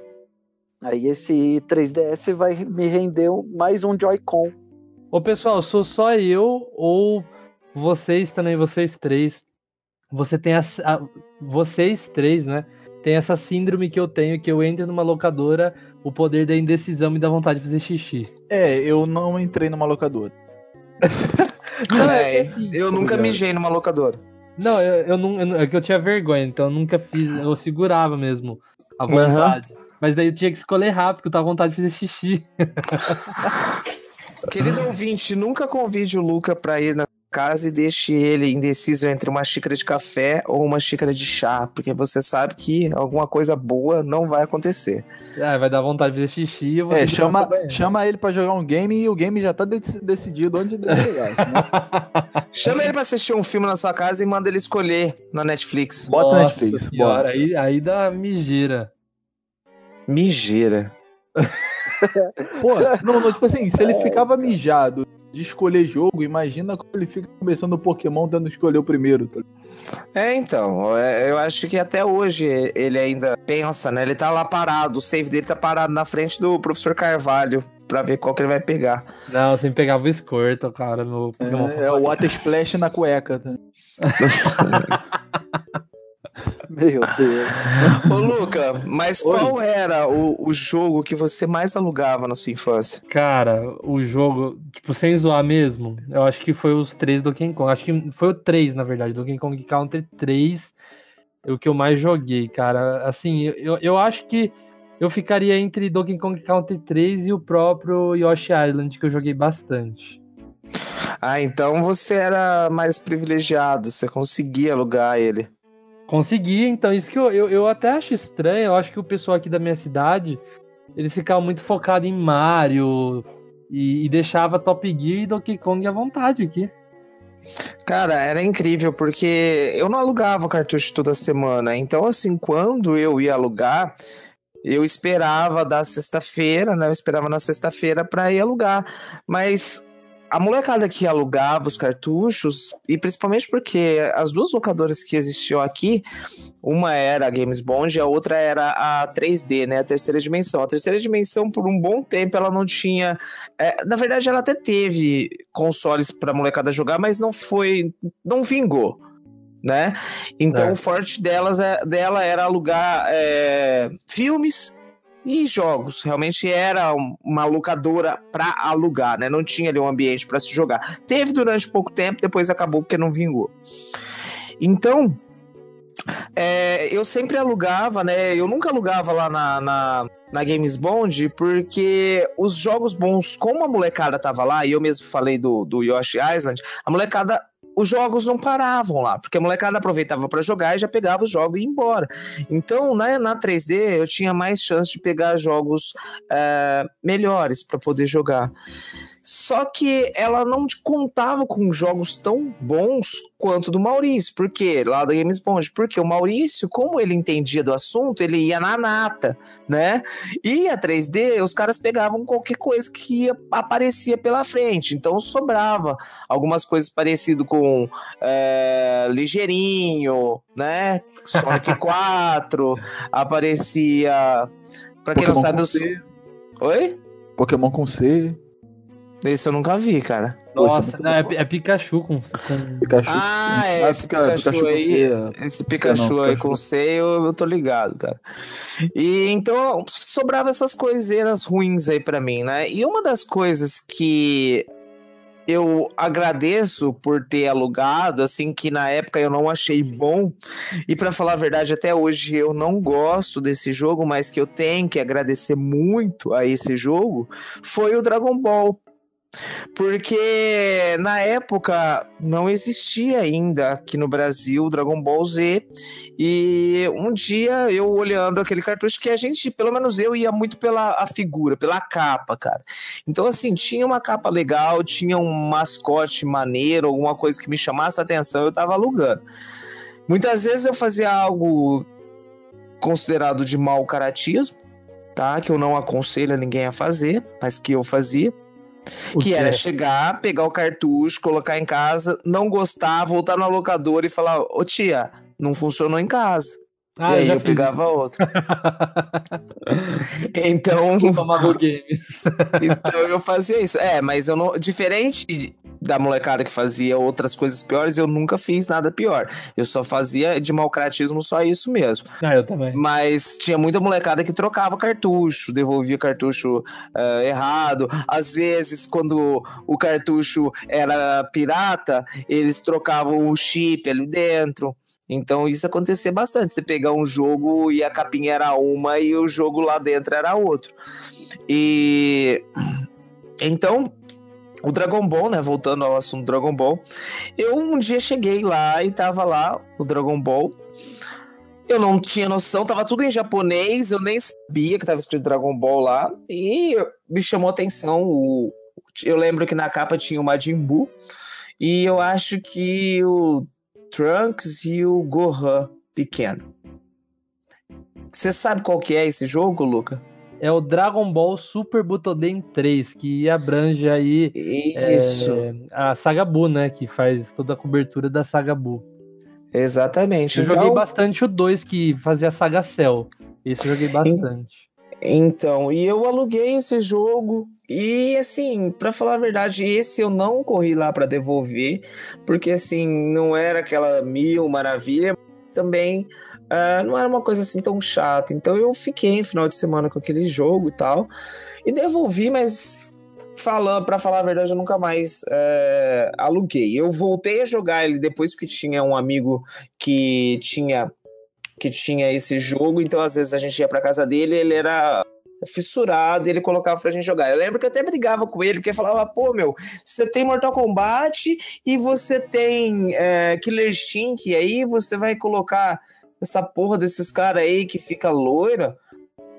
Aí esse 3DS vai me render mais um Joy-Con. Ô pessoal, sou só eu ou vocês também, vocês três? Você tem a, a vocês três, né? Tem essa síndrome que eu tenho, que eu entro numa locadora, o poder da indecisão me dá vontade de fazer xixi. É, eu não entrei numa locadora. *laughs* não, é, é assim, eu nunca mijei numa locadora. Não, eu, eu não. Eu, é que eu tinha vergonha, então eu nunca fiz. Eu segurava mesmo a vontade. Uhum. Mas daí eu tinha que escolher rápido, porque eu tava com vontade de fazer xixi. *laughs* Querido *laughs* ouvinte, nunca convide o Luca pra ir na casa e deixe ele indeciso entre uma xícara de café ou uma xícara de chá, porque você sabe que alguma coisa boa não vai acontecer. É, vai dar vontade de fazer xixi. é, chama, chama ele para jogar um game e o game já tá de decidido onde deve jogar. Né? *laughs* chama ele para assistir um filme na sua casa e manda ele escolher na Netflix. Bota na Netflix, bora. Aí, aí dá mijeira. Mijeira. Pô, não, não, tipo assim, se ele ficava mijado de escolher jogo, imagina como ele fica começando o Pokémon dando escolher o primeiro. Tá? É, então, é, eu acho que até hoje ele ainda pensa, né? Ele tá lá parado, o save dele tá parado na frente do professor Carvalho pra ver qual que ele vai pegar. Não, sempre pegava o Squirtle, cara, no Pokémon. É, é o Water Splash na cueca. Tá? *laughs* *laughs* Meu Deus. Ô, Luca, mas Oi. qual era o, o jogo que você mais alugava na sua infância? Cara, o jogo, tipo, sem zoar mesmo, eu acho que foi os três do Donkey Kong. Acho que foi o 3, na verdade, do Donkey Kong Country 3, o que eu mais joguei, cara. Assim, eu, eu acho que eu ficaria entre Donkey Kong Country 3 e o próprio Yoshi Island, que eu joguei bastante. Ah, então você era mais privilegiado, você conseguia alugar ele. Consegui, então, isso que eu, eu, eu, até acho estranho. Eu acho que o pessoal aqui da minha cidade, eles ficavam muito focados em Mario e, e deixava Top Gear e Donkey Kong à vontade aqui. Cara, era incrível, porque eu não alugava cartucho toda semana. Então, assim, quando eu ia alugar, eu esperava da sexta-feira, né? Eu esperava na sexta-feira para ir alugar. Mas a molecada que alugava os cartuchos, e principalmente porque as duas locadoras que existiam aqui, uma era a Games Bond e a outra era a 3D, né? A terceira dimensão. A terceira dimensão, por um bom tempo, ela não tinha. É, na verdade, ela até teve consoles para molecada jogar, mas não foi. não vingou. Né? Então é. o forte delas é, dela era alugar é, filmes, e jogos. Realmente era uma locadora para alugar, né? Não tinha ali um ambiente para se jogar. Teve durante pouco tempo, depois acabou porque não vingou. Então, É, eu sempre alugava, né? Eu nunca alugava lá na, na, na Games Bond, porque os jogos bons, como a molecada tava lá, e eu mesmo falei do, do Yoshi Island, a molecada os jogos não paravam lá, porque a molecada aproveitava para jogar e já pegava o jogo e ia embora. Então, na, na 3D, eu tinha mais chance de pegar jogos é, melhores para poder jogar. Só que ela não contava com jogos tão bons quanto do Maurício. Por quê? Lá da Games Bond. Porque o Maurício, como ele entendia do assunto, ele ia na nata, né? E a 3D, os caras pegavam qualquer coisa que ia, aparecia pela frente. Então sobrava algumas coisas parecidas com é, Ligeirinho, né? Sonic *laughs* 4, aparecia. Pra quem Pokémon não sabe, os... C. Oi? Pokémon com C, Esse eu nunca vi, cara. Nossa, não, é, é Pikachu com. com- Pikachu. Ah, é, Ah, esse Pika- Pikachu, com aí, C, esse Pikachu não, aí Pikachu. com C, eu, eu tô ligado, cara. E então sobrava essas coiseiras ruins aí pra mim, né? E uma das coisas que eu agradeço por ter alugado, assim, que na época eu não achei bom, e pra falar a verdade, até hoje eu não gosto desse jogo, mas que eu tenho que agradecer muito a esse jogo, foi o Dragon Ball. Porque na época não existia ainda aqui no Brasil Dragon Ball Z. E um dia eu olhando aquele cartucho que a gente, pelo menos eu, ia muito pela a figura, pela capa, cara. Então, assim, tinha uma capa legal, tinha um mascote maneiro, alguma coisa que me chamasse a atenção, eu tava alugando. Muitas vezes eu fazia algo considerado de mau caratismo, tá? Que eu não aconselho a ninguém a fazer, mas que eu fazia o que era chegar, pegar o cartucho, colocar em casa, não gostar, voltar na locadora e falar: Ô tia, não funcionou em casa. Ah, e aí eu pegava outro. *laughs* então, Game. *laughs* então eu fazia isso. É, mas eu não. Diferente da molecada que fazia outras coisas piores, eu nunca fiz nada pior. Eu só fazia de malcratismo só isso mesmo. Ah, eu também. Mas tinha muita molecada que trocava cartucho, devolvia cartucho eh, errado. Às vezes, quando o cartucho era pirata, eles trocavam o chip ali dentro. Então isso acontecia bastante. Você pegar um jogo e a capinha era uma e o jogo lá dentro era outro. E então o Dragon Ball, né? Voltando ao assunto Dragon Ball, eu um dia cheguei lá e tava lá o Dragon Ball. Eu não tinha noção, tava tudo em japonês, eu nem sabia que tava escrito Dragon Ball lá. E me chamou atenção. O, eu lembro que na capa tinha o Majin Buu. E eu acho que o Trunks e o Gohan pequeno. Você sabe qual que é esse jogo, Luca? É o Dragon Ball Super Butoden 3, que abrange aí Isso, é, a Saga Buu, né? Que faz toda a cobertura da Saga Buu. exatamente. Eu joguei Então, bastante o 2, que fazia a Saga Cell. Esse eu joguei bastante. Então, e eu aluguei esse jogo e assim, pra falar a verdade, esse eu não corri lá pra devolver, porque assim, não era aquela mil maravilha, também ah, não era uma coisa assim tão chata. Então eu fiquei em final de semana com aquele jogo e tal, e devolvi, mas falando, para falar a verdade, eu nunca mais eh, aluguei. Eu voltei a jogar ele depois porque tinha um amigo que tinha que tinha esse jogo, então às vezes a gente ia pra casa dele, ele era fissurado ele colocava pra gente jogar. Eu lembro que eu até brigava com ele, porque falava, pô, meu, você tem Mortal Kombat e você tem é, Killer Instinct, e aí você vai colocar essa porra desses caras aí que fica loira.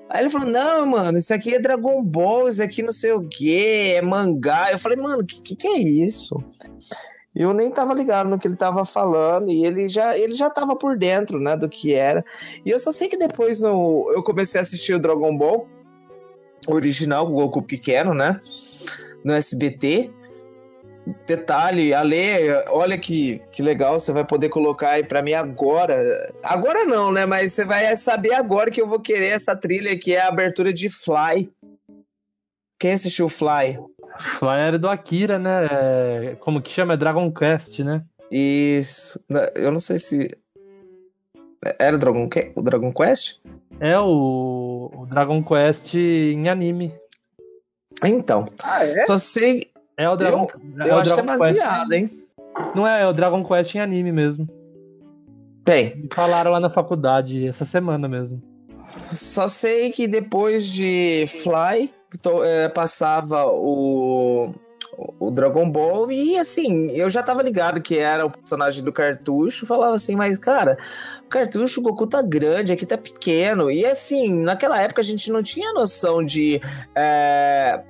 Aí ele falou, não, mano, isso aqui é Dragon Ball, isso aqui não sei o que, é mangá. Eu falei, mano, que, que que é isso? Eu nem tava ligado no que ele tava falando e ele já, ele já tava por dentro, né, do que era. E eu só sei que depois no, eu comecei a assistir o Dragon Ball original, o Goku pequeno, né, no SBT. Detalhe, Ale, olha que, que legal, você vai poder colocar aí pra mim agora. Agora não, né, mas você vai saber agora que eu vou querer essa trilha que é a abertura de Fly. Quem assistiu Fly? Fly era do Akira, né? É, como que chama? É Dragon Quest, né? Isso. Eu não sei se. Era o Dragon, o Dragon Quest? É o, o Dragon Quest em anime. Então. Ah, é? Só sei. É o Dragon, Eu é o acho que é Dragon Quest. baseado, hein? Não é, é o Dragon Quest em anime mesmo. Bem, Me falaram lá na faculdade essa semana mesmo. Só sei que depois de Fly to- é, passava o, o Dragon Ball e assim, eu já tava ligado que era o personagem do cartucho, falava assim, mas cara, o cartucho o Goku tá grande, aqui tá pequeno. E assim, naquela época a gente não tinha noção de é,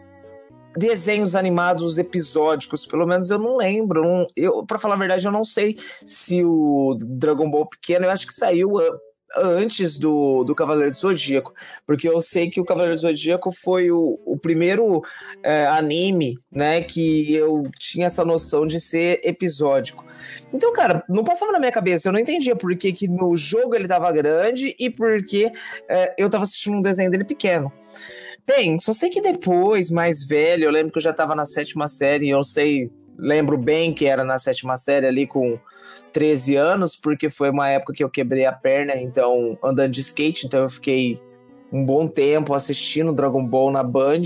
desenhos animados episódicos, pelo menos eu não lembro. Não, eu, para falar a verdade, eu não sei se o Dragon Ball pequeno, eu acho que saiu ah, antes do, do Cavaleiro do Zodíaco, porque eu sei que o Cavaleiro do Zodíaco foi o, o primeiro é, anime, né, que eu tinha essa noção de ser episódico. Então, cara, não passava na minha cabeça, eu não entendia por que, que no jogo ele tava grande e por que é, eu tava assistindo um desenho dele pequeno. Bem, só sei que depois, mais velho, eu lembro que eu já tava na sétima série, eu sei, lembro bem que era na sétima série ali com 13 anos, porque foi uma época que eu quebrei a perna, então, andando de skate, então eu fiquei um bom tempo assistindo Dragon Ball na Band,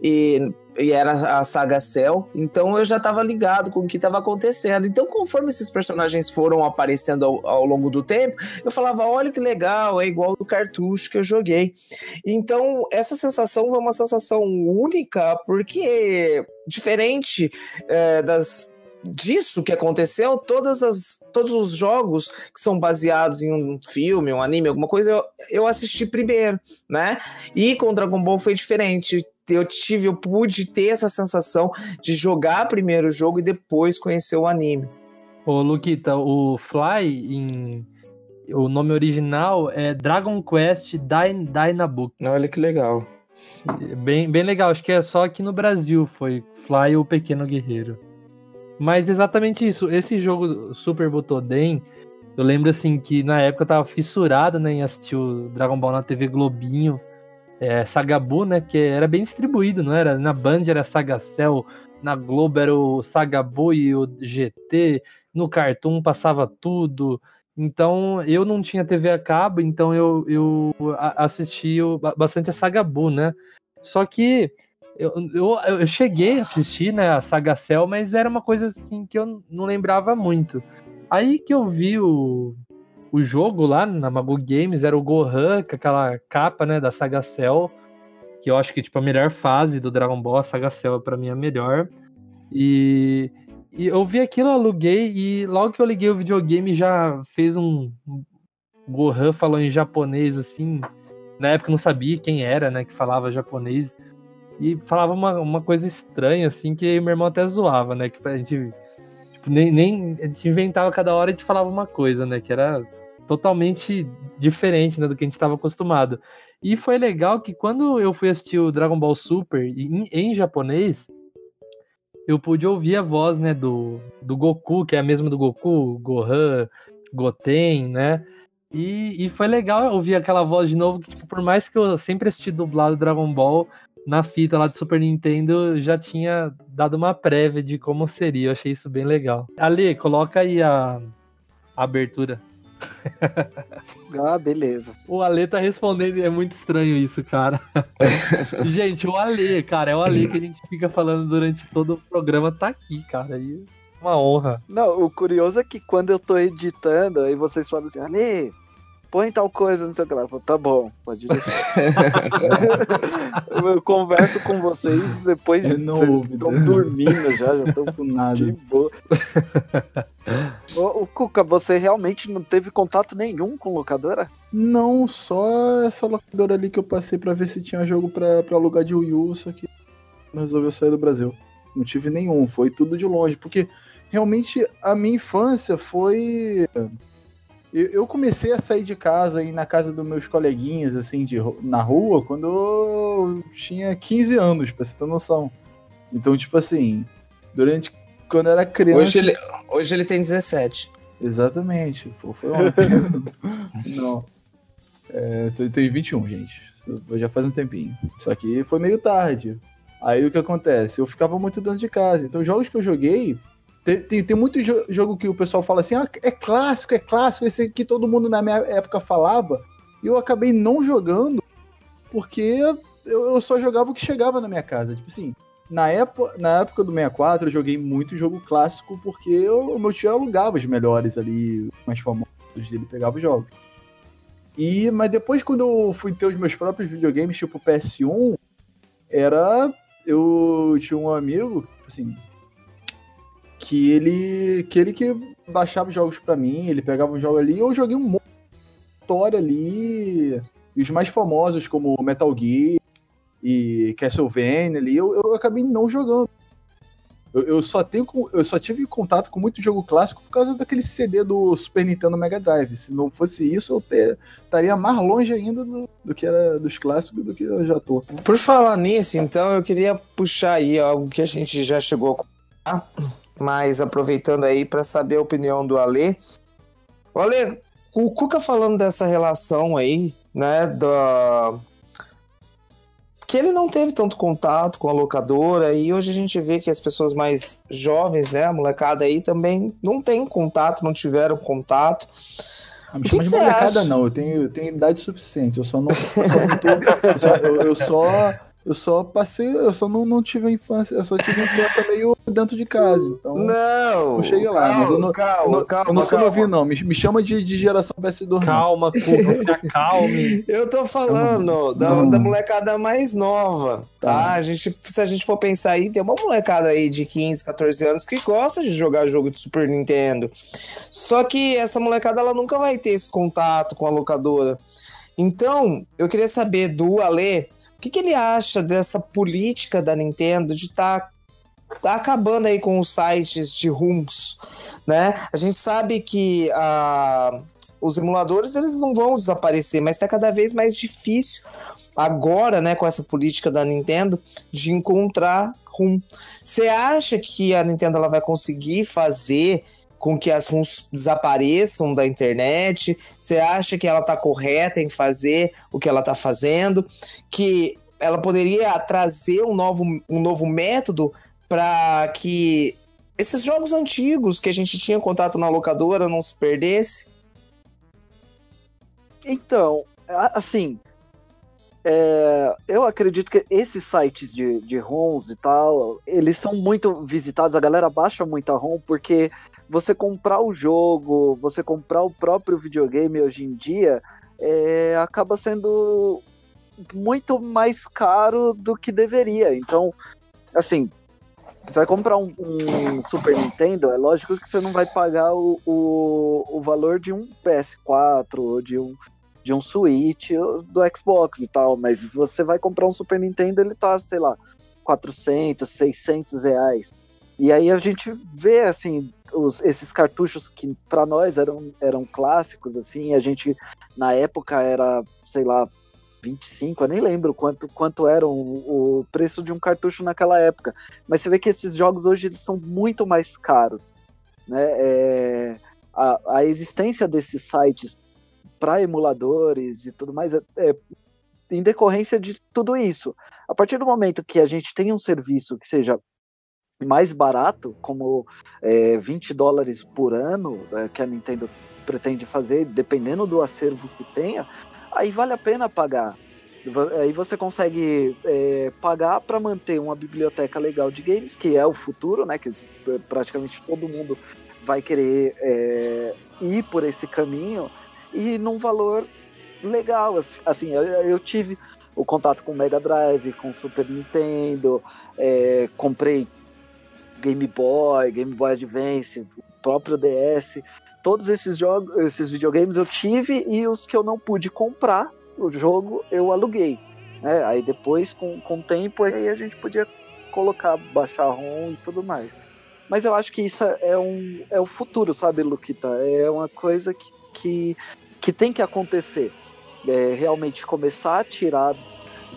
e, e era a saga Cell, então eu já tava ligado com o que tava acontecendo. Então, conforme esses personagens foram aparecendo ao, ao longo do tempo, eu falava, olha que legal, é igual do cartucho que eu joguei. Então, essa sensação foi uma sensação única, porque diferente é, das disso que aconteceu, todas as, todos os jogos que são baseados em um filme, um anime, alguma coisa, eu, eu assisti primeiro, né? E com Dragon Ball foi diferente. Eu tive, eu pude ter essa sensação de jogar primeiro o jogo e depois conhecer o anime. Ô, Luquita, o Fly, em... o nome original é Dragon Quest Dyn Dynabook. Olha que legal. Bem, bem legal, acho que é só aqui no Brasil foi Fly o Pequeno Guerreiro. Mas exatamente isso, esse jogo Super Butoden, eu lembro assim que na época eu tava fissurado né, em assistir o Dragon Ball na TV Globinho, é, Sagabu, né? Porque era bem distribuído, não era? Na Band era Sagacel, na Globo era o Sagabu e o GT, no Cartoon passava tudo. Então eu não tinha TV a cabo, então eu, eu assisti bastante a Sagabu, né? Só que eu, eu, eu cheguei a assistir né, a Saga Cell, mas era uma coisa assim que eu não lembrava muito. Aí que eu vi o, o jogo lá na Mago Games, era o Gohan com aquela capa né, da Saga Cell, que eu acho que tipo, a melhor fase do Dragon Ball, a Saga Cell pra mim é a melhor. E, e eu vi aquilo, aluguei, e logo que eu liguei o videogame já fez um. Gohan falou em japonês assim. Na época eu não sabia quem era, né, que falava japonês. E falava uma, uma coisa estranha, assim, que meu irmão até zoava, né? Que a gente. Tipo, nem, nem. A gente inventava cada hora e gente falava uma coisa, né? Que era totalmente diferente né, do que a gente estava acostumado. E foi legal que quando eu fui assistir o Dragon Ball Super em, em japonês, eu pude ouvir a voz, né, do, do Goku, que é a mesma do Goku, Gohan, Goten, né? E, e foi legal ouvir aquela voz de novo, que por mais que eu sempre assisti dublado Dragon Ball, na fita lá do Super Nintendo já tinha dado uma prévia de como seria. Eu achei isso bem legal. Ali, coloca aí a, a abertura. *laughs* Ah, beleza. O Ale tá respondendo, é muito estranho isso, cara. *laughs* gente, o Ale, cara, é o Ale que a gente fica falando durante todo o programa, tá aqui, cara. E é uma honra. Não, o curioso é que quando eu tô editando, aí vocês falam assim, Ale, põe tal coisa, não sei o que lá. Eu falo, tá bom, pode deixar. *laughs* eu converso com vocês depois de não vocês estão dormindo já, já estão Com nada. de boa. ô, ô, Cuca, você realmente não teve contato nenhum com locadora? Não, só essa locadora ali que eu passei pra ver se tinha jogo pra, pra alugar de Wii U, só que não resolveu sair do Brasil. Não tive nenhum, foi tudo de longe, porque realmente a minha infância foi. Eu comecei a sair de casa e ir na casa dos meus coleguinhas, assim, de, na rua, quando eu tinha 15 anos, pra você ter noção. Então, tipo assim, durante. Quando eu era criança. Hoje ele, hoje ele tem 17. Exatamente. Pô, foi *laughs* ontem. Não. É, eu tenho 21, gente. Já faz um tempinho. Só que foi meio tarde. Aí o que acontece? Eu ficava muito dentro de casa. Então, jogos que eu joguei. Tem, tem, tem muito jo- jogo que o pessoal fala assim: ah, é clássico, é clássico. Esse que todo mundo na minha época falava. E eu acabei não jogando porque eu, eu só jogava o que chegava na minha casa. Tipo assim, na época, na época do 64, eu joguei muito jogo clássico porque eu- o meu tio alugava os melhores ali, mais famosos. ele pegava os jogos. E, mas depois, quando eu fui ter os meus próprios videogames, tipo PS1, era. Eu tinha um amigo, assim. Que ele. Que ele que baixava os jogos pra mim, ele pegava um jogo ali, eu joguei um monte de história ali. E os mais famosos, como Metal Gear e Castlevania ali, eu, eu acabei não jogando. Eu, eu, só tenho, eu só tive contato com muito jogo clássico por causa daquele CD do Super Nintendo Mega Drive. Se não fosse isso, eu estaria mais longe ainda do, do, que era dos clássicos do que eu já tô. Por falar nisso, então, eu queria puxar aí algo que a gente já chegou a mas aproveitando aí para saber a opinião do Ale. Olha, o Cuca falando dessa relação aí, né, da que ele não teve tanto contato com a locadora e hoje a gente vê que as pessoas mais jovens, né, a molecada aí também não tem contato, não tiveram contato. Ah, me chama de molecada acha? não, eu tenho, eu tenho idade suficiente, eu só não, eu, só, eu, eu só eu só passei, eu só não, não tive a infância, eu só tive infância meio dentro de casa. Então, não! Não cheguei lá, mas eu não, calma, eu, calma, eu não sou calma. novinho, não. Me, me chama de, de geração PS2. Calma, *laughs* Cuca, calme. Eu tô falando da, da molecada mais nova, tá? tá? A gente, se a gente for pensar aí, tem uma molecada aí de 15, 14 anos que gosta de jogar jogo de Super Nintendo. Só que essa molecada, ela nunca vai ter esse contato com a locadora. Então, eu queria saber do Ale o que, que ele acha dessa política da Nintendo de estar tá tá acabando aí com os sites de rooms, né? A gente sabe que a, os emuladores eles não vão desaparecer, mas está cada vez mais difícil agora, né, com essa política da Nintendo de encontrar room. Você acha que a Nintendo ela vai conseguir fazer com que as ROMs desapareçam da internet? Você acha que ela está correta em fazer o que ela está fazendo? Que ela poderia trazer um novo, um novo método para que esses jogos antigos que a gente tinha contato na locadora não se perdesse? Então, assim, é, eu acredito que esses sites de, de ROMs e tal, eles são muito visitados, a galera baixa muito a ROM porque você comprar o jogo, você comprar o próprio videogame hoje em dia, é, acaba sendo muito mais caro do que deveria. Então, assim, você vai comprar um, um, Super Nintendo, é lógico que você não vai pagar o, o, o valor de um PS4 ou de um, de um Switch do Xbox e tal, mas você vai comprar um Super Nintendo, ele tá, sei lá, 400, 600 reais. E aí a gente vê, assim, os, esses cartuchos que para nós eram, eram clássicos, assim, a gente na época era, sei lá, 25, eu nem lembro quanto, quanto era o, o preço de um cartucho naquela época. Mas você vê que esses jogos hoje eles são muito mais caros. Né? É, a, a existência desses sites para emuladores e tudo mais é, é em decorrência de tudo isso. A partir do momento que a gente tem um serviço que seja mais barato, como é, 20 dólares por ano, é, que a Nintendo pretende fazer, dependendo do acervo que tenha, aí vale a pena pagar. Aí você consegue é, pagar para manter uma biblioteca legal de games, que é o futuro, né? Que praticamente todo mundo vai querer é, ir por esse caminho e num valor legal. Assim, eu, eu tive o contato com o Mega Drive, com o Super Nintendo, é, comprei Game Boy, Game Boy Advance, o próprio DS. Todos esses jogos, esses videogames eu tive e os que eu não pude comprar, o jogo eu aluguei. Né? Aí depois, com, com o tempo, aí a gente podia colocar, baixar ROM e tudo mais. Mas eu acho que isso é, um, é o futuro, sabe, Luquita? É uma coisa que, que, que tem que acontecer. É realmente começar a tirar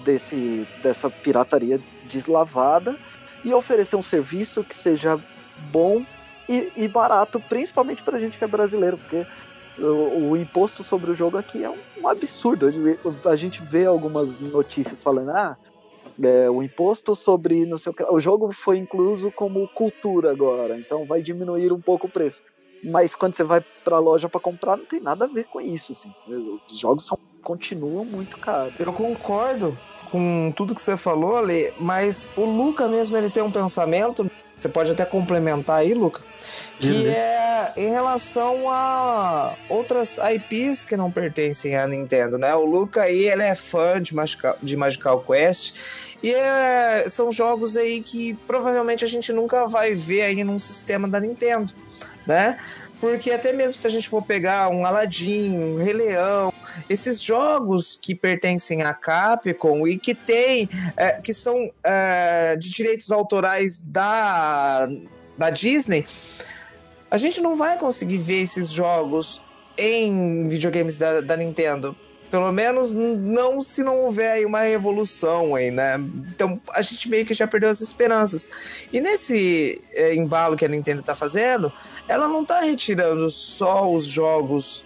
desse, dessa pirataria deslavada e oferecer um serviço que seja bom e, e barato, principalmente pra gente que é brasileiro, porque o, o, imposto sobre o jogo aqui é um, um, absurdo. A gente vê algumas notícias falando, ah, é, o imposto sobre não sei o jogo foi incluso como cultura agora, então vai diminuir um pouco o preço. Mas quando você vai pra loja para comprar, não tem nada a ver com isso. Assim. Os jogos são, continuam muito caros. Eu concordo com tudo que você falou, Ale, mas o Luca mesmo ele tem um pensamento. Você pode até complementar aí, Luca, que é em relação a outras IPs que não pertencem à Nintendo, né? O Luca aí, ele é fã de Magical, de Magical Quest e é, são jogos aí que provavelmente a gente nunca vai ver aí num sistema da Nintendo, né? Porque até mesmo se a gente for pegar um Aladdin, um Rei Leão, esses jogos que pertencem à Capcom e que tem, é, que são é, de direitos autorais da, da Disney, a gente não vai conseguir ver esses jogos em videogames da, da Nintendo. Pelo menos não se não houver aí uma revolução aí, né? Então a gente meio que já perdeu as esperanças. E nesse é, embalo que a Nintendo tá fazendo, ela não tá retirando só os jogos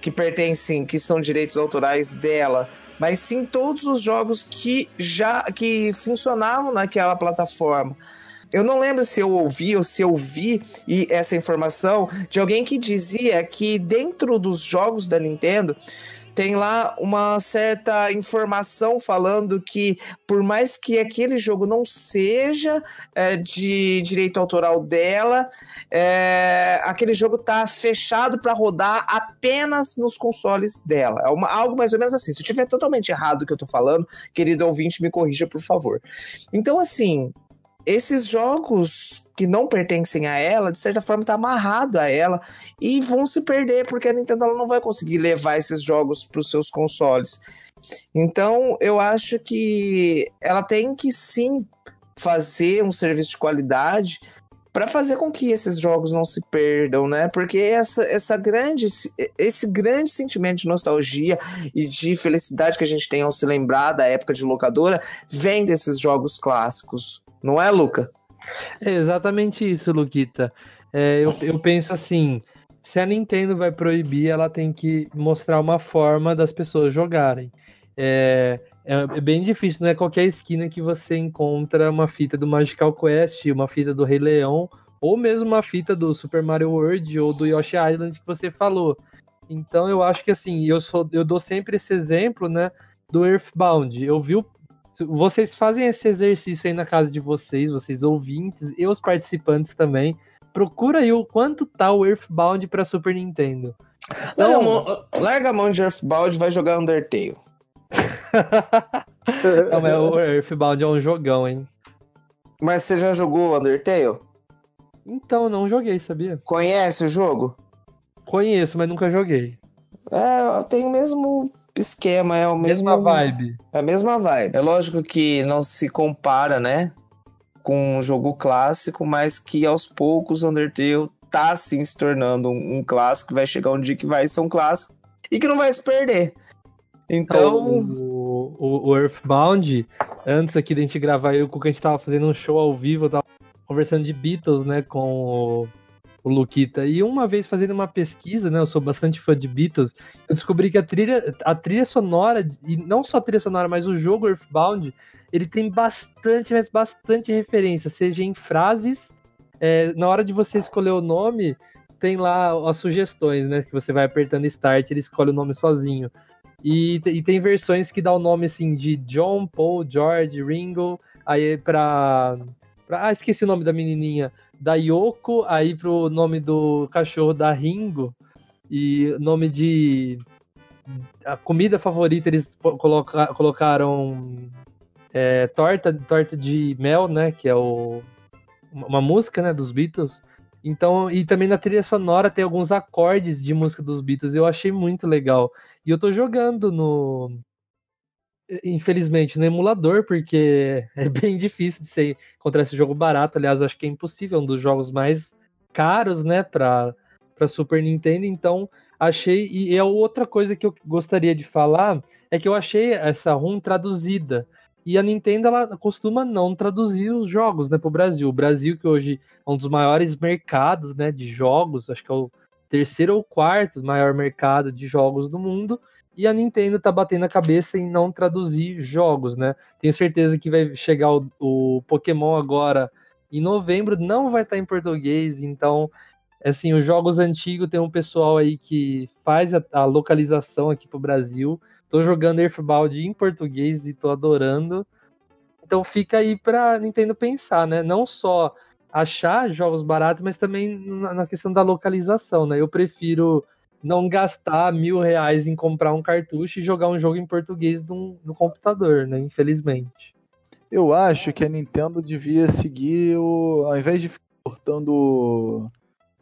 que pertencem, que são direitos autorais dela, mas sim todos os jogos que já que funcionavam naquela plataforma. Eu não lembro se eu ouvi ou se eu vi e essa informação de alguém que dizia que dentro dos jogos da Nintendo tem lá uma certa informação falando que, por mais que aquele jogo não seja é, de direito autoral dela, é, aquele jogo tá fechado para rodar apenas nos consoles dela. É uma, algo mais ou menos assim. Se eu tiver totalmente errado o que eu tô falando, querido ouvinte, me corrija, por favor. Então, assim, esses jogos que não pertencem a ela, de certa forma, tá amarrado a ela e vão se perder porque a Nintendo ela não vai conseguir levar esses jogos para os seus consoles. Então, eu acho que ela tem que sim fazer um serviço de qualidade para fazer com que esses jogos não se perdam, né? Porque essa, essa grande, esse grande sentimento de nostalgia e de felicidade que a gente tem ao se lembrar da época de locadora vem desses jogos clássicos. Não é, Luca? É exatamente isso, Luquita. É, eu, eu penso assim: se a Nintendo vai proibir, ela tem que mostrar uma forma das pessoas jogarem. É, é, bem difícil, não é qualquer esquina que você encontra uma fita do Magical Quest, uma fita do Rei Leão, ou mesmo uma fita do Super Mario World ou do Yoshi Island que você falou. Então eu acho que assim, eu sou, eu dou sempre esse exemplo, né, do Earthbound. Eu vi o vocês fazem esse exercício aí na casa de vocês, vocês ouvintes e os participantes também. Procura aí o quanto tá o Earthbound pra Super Nintendo. Larga, a mão, larga a mão de Earthbound e vai jogar Undertale. *laughs* Não, mas o Earthbound é um jogão, hein? Mas você já jogou Undertale? Então, não joguei, sabia? Conhece o jogo? Conheço, mas nunca joguei. É, tem o mesmo esquema, é o mesmo. Mesma vibe. É a mesma vibe. É lógico que não se compara, né? Com um jogo clássico, mas que aos poucos Undertale tá sim se tornando um, um clássico. Vai chegar um dia que vai ser um clássico e que não vai se perder. Então. O, o, o Earthbound, antes aqui da gente gravar, eu com a gente tava fazendo um show ao vivo, eu tava conversando de Beatles, né, com o o Luquita. E uma vez fazendo uma pesquisa, né? Eu sou bastante fã de Beatles, eu descobri que a trilha, a trilha sonora, e não só a trilha sonora, mas o jogo Earthbound, ele tem bastante, mas bastante referência, seja em frases. É, na hora de você escolher o nome, tem lá as sugestões, né? Que você vai apertando Start, ele escolhe o nome sozinho. E, e tem versões que dá o nome assim de John, Paul, George, Ringo, aí pra, pra. Ah, esqueci o nome da menininha da Yoko, aí pro nome do cachorro da Ringo, e nome de. A comida favorita eles coloca, colocaram é, torta, torta de mel, né? Que é o, uma música né, dos Beatles. Então, e também na trilha sonora tem alguns acordes de música dos Beatles. Eu achei muito legal. E eu tô jogando no, infelizmente, no emulador, porque *laughs* é bem difícil de você encontrar esse jogo barato. Aliás, acho que é impossível, é um dos jogos mais caros, né, para Super Nintendo. Então, achei. E é outra coisa que eu gostaria de falar é que eu achei essa ROM traduzida. E a Nintendo ela costuma não traduzir os jogos né, para o Brasil. O Brasil, que hoje é um dos maiores mercados né, de jogos, acho que é o terceiro ou quarto maior mercado de jogos do mundo e a Nintendo tá batendo a cabeça em não traduzir jogos, né? Tenho certeza que vai chegar o, o Pokémon agora em novembro, não vai estar tá em português, então, assim, os jogos antigos tem um pessoal aí que faz a, a localização aqui pro Brasil. Tô jogando Earthbound em português e tô adorando. Então fica aí pra Nintendo pensar, né? Não só achar jogos baratos, mas também na, na questão da localização, né? Eu prefiro não gastar mil reais em comprar um cartucho e jogar um jogo em português no, no computador, né? Infelizmente. Eu acho que a Nintendo devia seguir o. Ao invés de ficar cortando.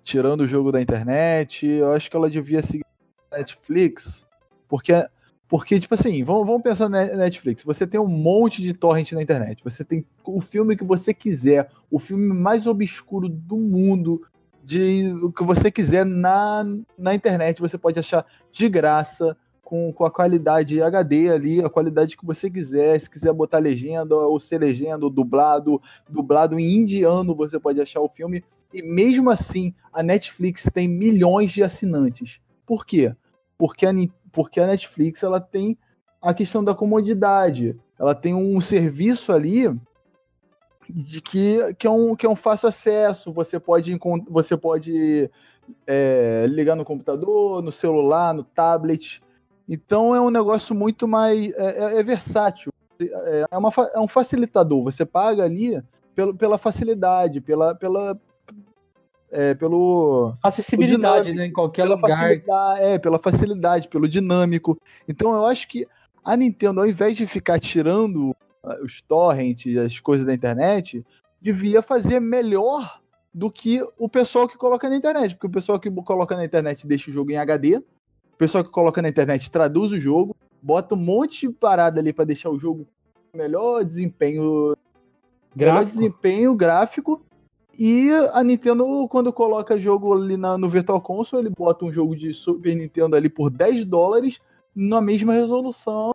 tirando o jogo da internet, eu acho que ela devia seguir Netflix. Porque, porque tipo assim, vamos, vamos pensar na Netflix. Você tem um monte de torrent na internet. Você tem o filme que você quiser, o filme mais obscuro do mundo, de o que você quiser na, na internet. Você pode achar de graça com, com a qualidade HD ali, a qualidade que você quiser. Se quiser botar legenda, ou ser legenda, ou dublado, dublado em indiano, você pode achar o filme. E mesmo assim, a Netflix tem milhões de assinantes. Por quê? Porque a, porque a Netflix ela tem a questão da comodidade. Ela tem um serviço ali de que, que, é um, que é um fácil acesso. Você pode, você pode é, ligar no computador, no celular, no tablet. Então é um negócio muito mais. É, é, é versátil. É, é, uma, é um facilitador. Você paga ali pelo, pela facilidade, pela. pela é, pelo. Acessibilidade, né? Em qualquer lugar. É, pela facilidade, pelo dinâmico. Então eu acho que a Nintendo, ao invés de ficar tirando os torrents, as coisas da internet, devia fazer melhor do que o pessoal que coloca na internet. Porque o pessoal que coloca na internet deixa o jogo em HD, pessoal que coloca na internet traduz o jogo, bota um monte de parada ali para deixar o jogo com melhor desempenho gráfico. melhor desempenho gráfico. E a Nintendo, quando coloca jogo ali na, no Virtual Console, ele bota um jogo de Super Nintendo ali por 10 dólares na mesma resolução.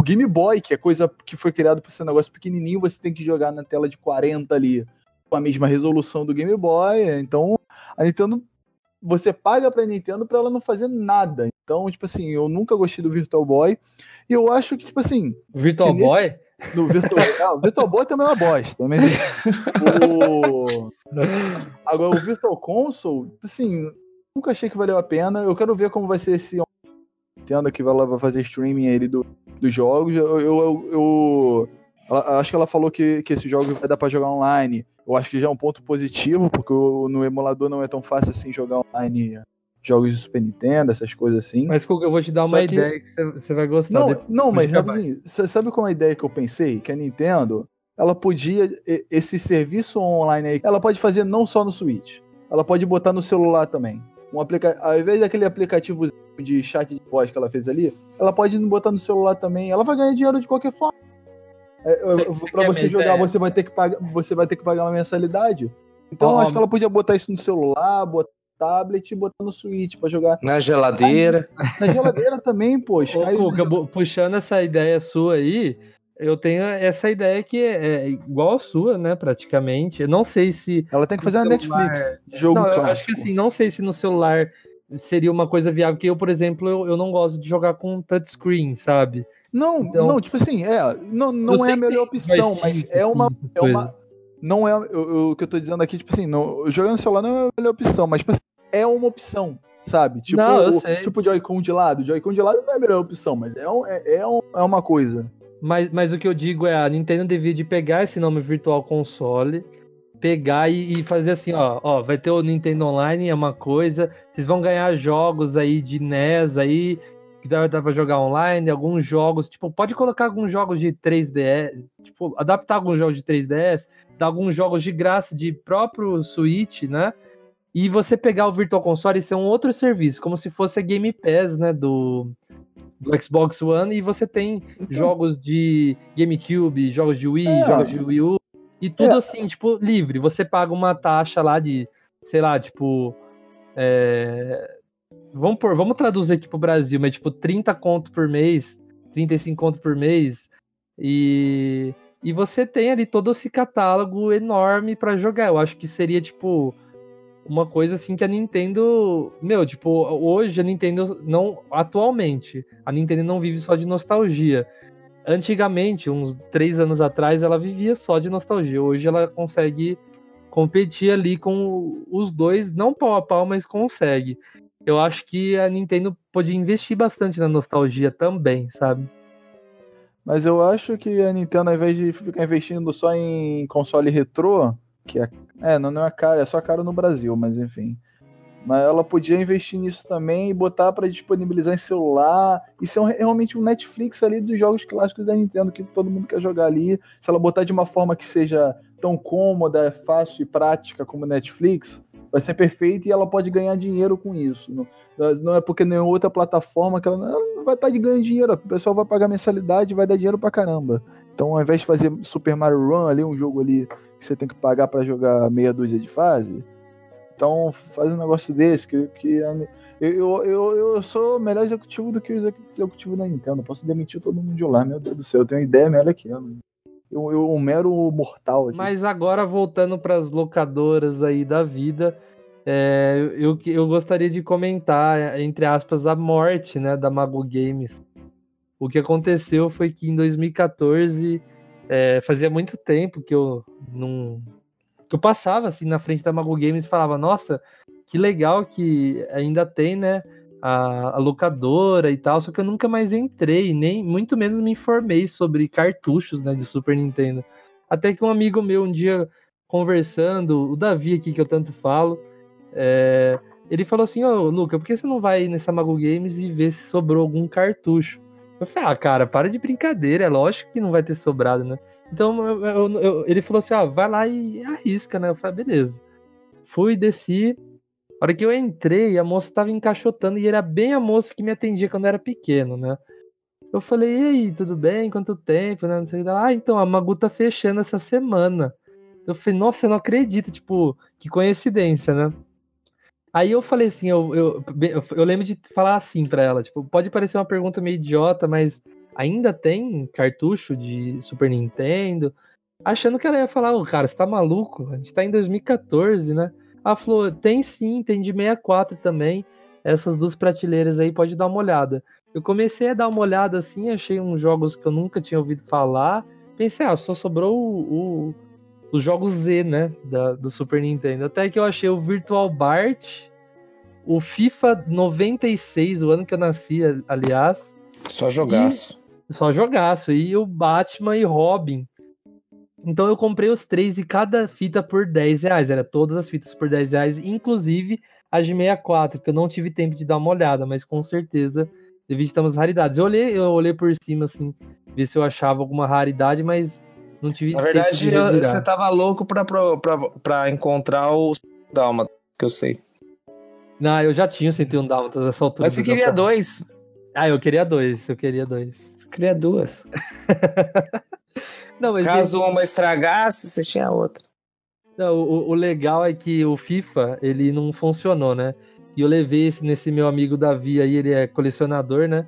O Game Boy, que é coisa que foi criado para ser um negócio pequenininho, você tem que jogar na tela de 40 ali, com a mesma resolução do Game Boy. Então, a Nintendo você paga pra Nintendo pra ela não fazer nada. Então, tipo assim, eu nunca gostei do Virtual Boy. E eu acho que, tipo assim. Virtual nesse... Boy? No Virtual... *laughs* ah, o Virtual Boy também é uma bosta. Mas... o... Agora, o Virtual Console, tipo assim, nunca achei que valeu a pena. Eu quero ver como vai ser esse Nintendo que vai fazer streaming aí do, dos jogos. Eu, eu, eu, eu... acho que ela falou que, que esse jogo vai dar pra jogar online. Eu acho que já é um ponto positivo, porque no emulador não é tão fácil assim jogar online jogos de Super Nintendo, essas coisas assim. Mas eu vou te dar uma que... ideia que você vai gostar. Não, depois, não mas rapidinho, sabe qual é a ideia que eu pensei? Que a Nintendo, ela podia, esse serviço online aí, ela pode fazer não só no Switch, ela pode botar no celular também. Um aplica... Ao invés daquele aplicativo de chat de voz que ela fez ali, ela pode botar no celular também. Ela vai ganhar dinheiro de qualquer forma. É, para você jogar, você vai ter que pagar, você vai ter que pagar uma mensalidade. Então, oh, acho que ela podia botar isso no celular, botar no tablet e botar no Switch para jogar. Na geladeira. Na geladeira também, poxa. Ô, Cuca, puxando essa ideia sua aí, eu tenho essa ideia que é, é igual a sua, né, praticamente. Eu não sei se. Ela tem que fazer uma celular... Netflix. Jogo não, clássico. Eu acho que assim, não sei se no celular seria uma coisa viável, porque eu, por exemplo, eu, eu não gosto de jogar com touchscrem, sabe? Não, então, não, tipo assim, é, não, não é a melhor opção, mas é uma, é uma, não é, o que eu tô dizendo aqui, tipo assim, não, jogando no celular não é a melhor opção, mas tipo assim, é uma opção, sabe? Tipo, não, o, tipo Joy-Con de lado, Joy-Con de lado não é a melhor opção, mas é, um, é, é, um, é uma coisa. Mas, mas o que eu digo é, a Nintendo devia de pegar esse nome Virtual Console, pegar e, e, fazer assim, ó, ó, vai ter o Nintendo Online, é uma coisa, vocês vão ganhar jogos aí de NES aí, que dá, dá pra jogar online, alguns jogos, tipo, pode colocar alguns jogos de 3DS, tipo, adaptar alguns jogos de 3DS, dar alguns jogos de graça de próprio Switch, né? E você pegar o Virtual Console e ser um outro serviço, como se fosse a Game Pass, né, do, do Xbox One, e você tem então, jogos de GameCube, jogos de Wii, é, jogos de Wii U, e tudo é, assim, tipo, livre. Você paga uma taxa lá de, sei lá, tipo, é, Vamos, por, vamos traduzir aqui pro Brasil, mas tipo 30 conto por mês, 35 conto por mês. E, e você tem ali todo esse catálogo enorme para jogar. Eu acho que seria tipo uma coisa assim que a Nintendo, meu, tipo, hoje a Nintendo não atualmente, a Nintendo não vive só de nostalgia. Antigamente, uns três anos atrás, ela vivia só de nostalgia. Hoje ela consegue competir ali com os dois, não pau a pau, mas consegue eu acho que a Nintendo podia investir bastante na nostalgia também, sabe? Mas eu acho que a Nintendo, ao invés de ficar investindo só em console retrô, que é, é não, não é caro, é só caro no Brasil, mas enfim. Mas ela podia investir nisso também e botar para disponibilizar em celular. Isso é um- realmente um Netflix ali dos jogos clássicos da Nintendo que todo mundo quer jogar ali. Se ela botar de uma forma que seja tão cômoda, fácil e prática como Netflix, vai ser perfeito e ela pode ganhar dinheiro com isso. Não, não é porque nenhuma outra plataforma que ela ela vai estar de ganhando dinheiro. O pessoal vai pagar mensalidade e vai dar dinheiro pra caramba. Então, ao invés de fazer Super Mario Run ali, um jogo ali que você tem que pagar pra jogar meia dúzia de fase, então faz um negócio desse que, que eu, eu, eu, eu sou melhor executivo do que o execu- executivo da Nintendo. Posso demitir todo mundo de lá, meu Deus do céu. Eu tenho ideia melhor que ela. Eu, eu um mero mortal aqui. Mas agora voltando para as locadoras aí da vida, é, eu, eu gostaria de comentar, entre aspas, a morte né, da Mago Games. O que aconteceu foi que em 2014, é, fazia muito tempo que eu não. que eu passava assim na frente da Mago Games e falava, nossa, que legal que ainda tem, né? A, a locadora e tal, só que eu nunca mais entrei, nem muito menos me informei sobre cartuchos né, de Super Nintendo. Até que um amigo meu um dia conversando, o Davi aqui que eu tanto falo, é, ele falou assim, ô Luca, por que você não vai nessa Mago Games e ver se sobrou algum cartucho? Eu falei, ah, cara, para de brincadeira, é lógico que não vai ter sobrado, né? Então eu- eu- eu- ele falou assim, ó, vai lá e arrisca, né? Eu falei, beleza. Fui, desci. A hora que eu entrei, a moça tava encaixotando e era bem a moça que me atendia quando eu era pequeno, né? Eu falei, e aí, tudo bem? Quanto tempo, né? Não sei o que. Ah, então, a Magu tá fechando essa semana. Eu falei, nossa, eu não acredito, tipo, que coincidência, né? Aí eu falei assim, eu, eu, eu, lembro de falar assim pra ela, tipo, pode parecer uma pergunta meio idiota, mas ainda tem cartucho de Super Nintendo? Achando que ela ia falar, ô cara, você tá maluco? A gente tá em 2014, né? Ela falou, tem sim, tem de 64 também. Essas duas prateleiras aí, pode dar uma olhada. Eu comecei a dar uma olhada assim, achei uns jogos que eu nunca tinha ouvido falar. Pensei, ah, só sobrou o, o- os jogos Z, né? Da, do Super Nintendo. Até que eu achei o Virtual Bart, o FIFA 96, o ano que eu nasci, aliás. Só jogaço. Só jogaço. E o Batman e Robin. Então eu comprei os três e cada fita por 10 reais. Era todas as fitas por 10 reais, inclusive as de 64, que eu não tive tempo de dar uma olhada, mas com certeza devia estar umas raridades. Eu olhei, eu olhei por cima, assim, ver se eu achava alguma raridade, mas não tive Na verdade, de eu- você tava louco pra, pra, pra, pra encontrar o Dalma, que eu sei. Não, eu já tinha o 101 Dálmatas nessa altura. Mas você queria dois. Ah, eu queria dois, eu queria dois. Você queria duas. *laughs* Não, mas Caso uma estragasse, você tinha a outra. Não, o, o legal é que o FIFA, ele não funcionou, né? E eu levei esse nesse meu amigo Davi aí, ele é colecionador, né?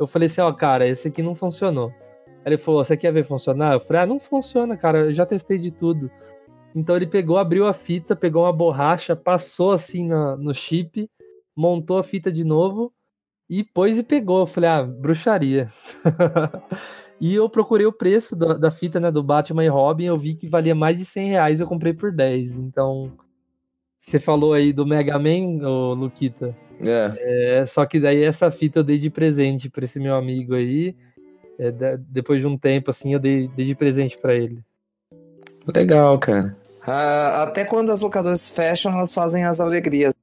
Eu falei assim, ó, cara, esse aqui não funcionou. Ele falou, você quer ver funcionar? Eu falei, ah, não funciona, cara, eu já testei de tudo. Então ele pegou, abriu a fita, pegou uma borracha, passou assim na- no chip, montou a fita de novo e pôs e pegou. Eu falei, ah, bruxaria. *laughs* e eu procurei o preço da, da fita, né, do Batman e Robin, eu vi que valia mais de 100 reais, eu comprei por 10. Então, você falou aí do Mega Man, ô Luquita. É. É, só que daí essa fita eu dei de presente pra esse meu amigo aí. É, depois de um tempo, assim, eu dei, dei de presente pra ele. Legal, cara. Ah, até quando as locadoras fecham, elas fazem as alegrias.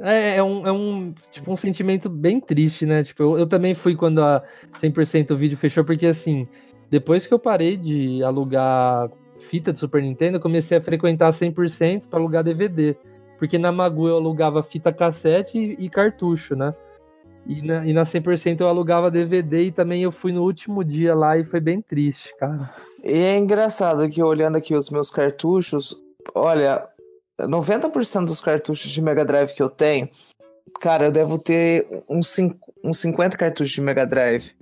É, é um, é um, tipo, um sentimento bem triste, né? Tipo, eu, eu também fui quando a 100% o vídeo fechou, porque assim, depois que eu parei de alugar fita de Super Nintendo, eu comecei a frequentar 100% para alugar DVD. Porque na Magu eu alugava fita cassete e, e cartucho, né? E na, e na 100% eu alugava DVD e também eu fui no último dia lá e foi bem triste, cara. E é engraçado que olhando aqui os meus cartuchos, olha, 90% dos cartuchos de Mega Drive que eu tenho, cara, eu devo ter uns, uns 50 cartuchos de Mega Drive.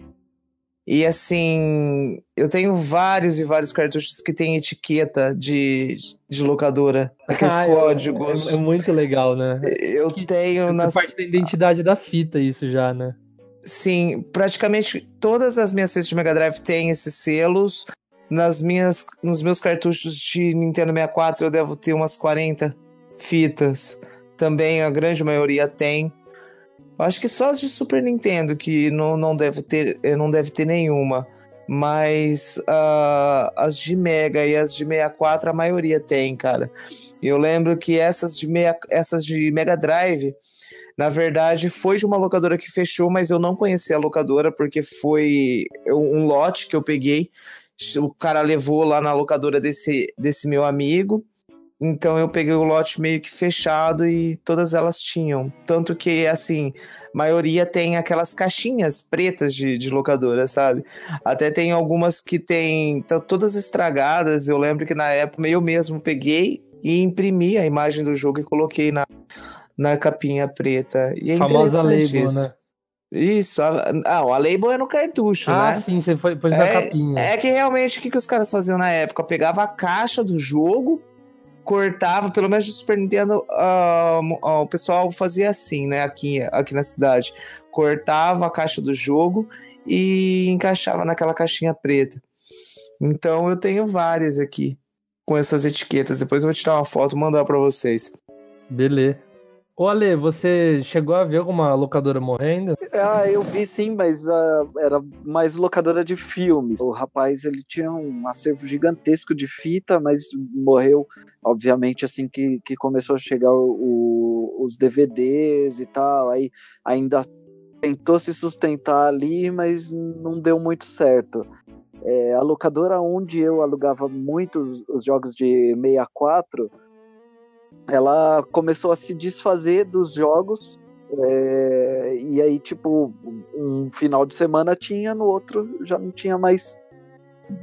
E assim, eu tenho vários e vários cartuchos que tem etiqueta de, de locadora, aqueles Ah, códigos. É, é muito legal, né? Eu tenho É nas. parte da identidade da fita isso já, né? Sim, praticamente todas as minhas fitas de Mega Drive têm esses selos. Nas minhas, nos meus cartuchos de Nintendo 64 eu devo ter umas 40 fitas. Também a grande maioria tem. Acho que só as de Super Nintendo que não, não deve ter, eh, não deve ter nenhuma. mas ah, as de Mega e as de 64 a maioria tem, cara. Eu lembro que essas de, meia, essas de Mega Drive, na verdade, foi de uma locadora que fechou, mas eu não conheci a locadora porque foi um lote que eu peguei. O cara levou lá na locadora desse, desse meu amigo. Então eu peguei o lote meio que fechado e todas elas tinham. Tanto que, assim, maioria tem aquelas caixinhas pretas de, de locadora, sabe? Até tem algumas que tem tá todas estragadas. Eu lembro que na época eu mesmo peguei e imprimi a imagem do jogo e coloquei na, na capinha preta. E é Famosa interessante label, isso. né? Isso, a, ah, a label é no cartucho, Ah, né? sim, você foi pôs na É, capinha. é que realmente o que, que os caras faziam na época? Pegava a caixa do jogo, cortava, pelo menos de Super Nintendo, ah, o pessoal fazia assim, né? Aqui, aqui na cidade. Cortava a caixa do jogo e encaixava naquela caixinha preta. Então eu tenho várias aqui com essas etiquetas. Depois eu vou tirar uma foto e mandar pra vocês. Beleza. Ô Ale, você chegou a ver alguma locadora morrendo? Ah, eu vi sim, mas ah, era mais locadora de filmes. O rapaz, ele tinha um acervo gigantesco de fita, mas morreu, obviamente, assim que, que começou a chegar o- os DVDs e tal. Aí ainda tentou se sustentar ali, mas não deu muito certo. É, a locadora onde eu alugava muitos os jogos de 64, ela começou a se desfazer dos jogos é, e aí, tipo, um final de semana tinha, no outro já não tinha mais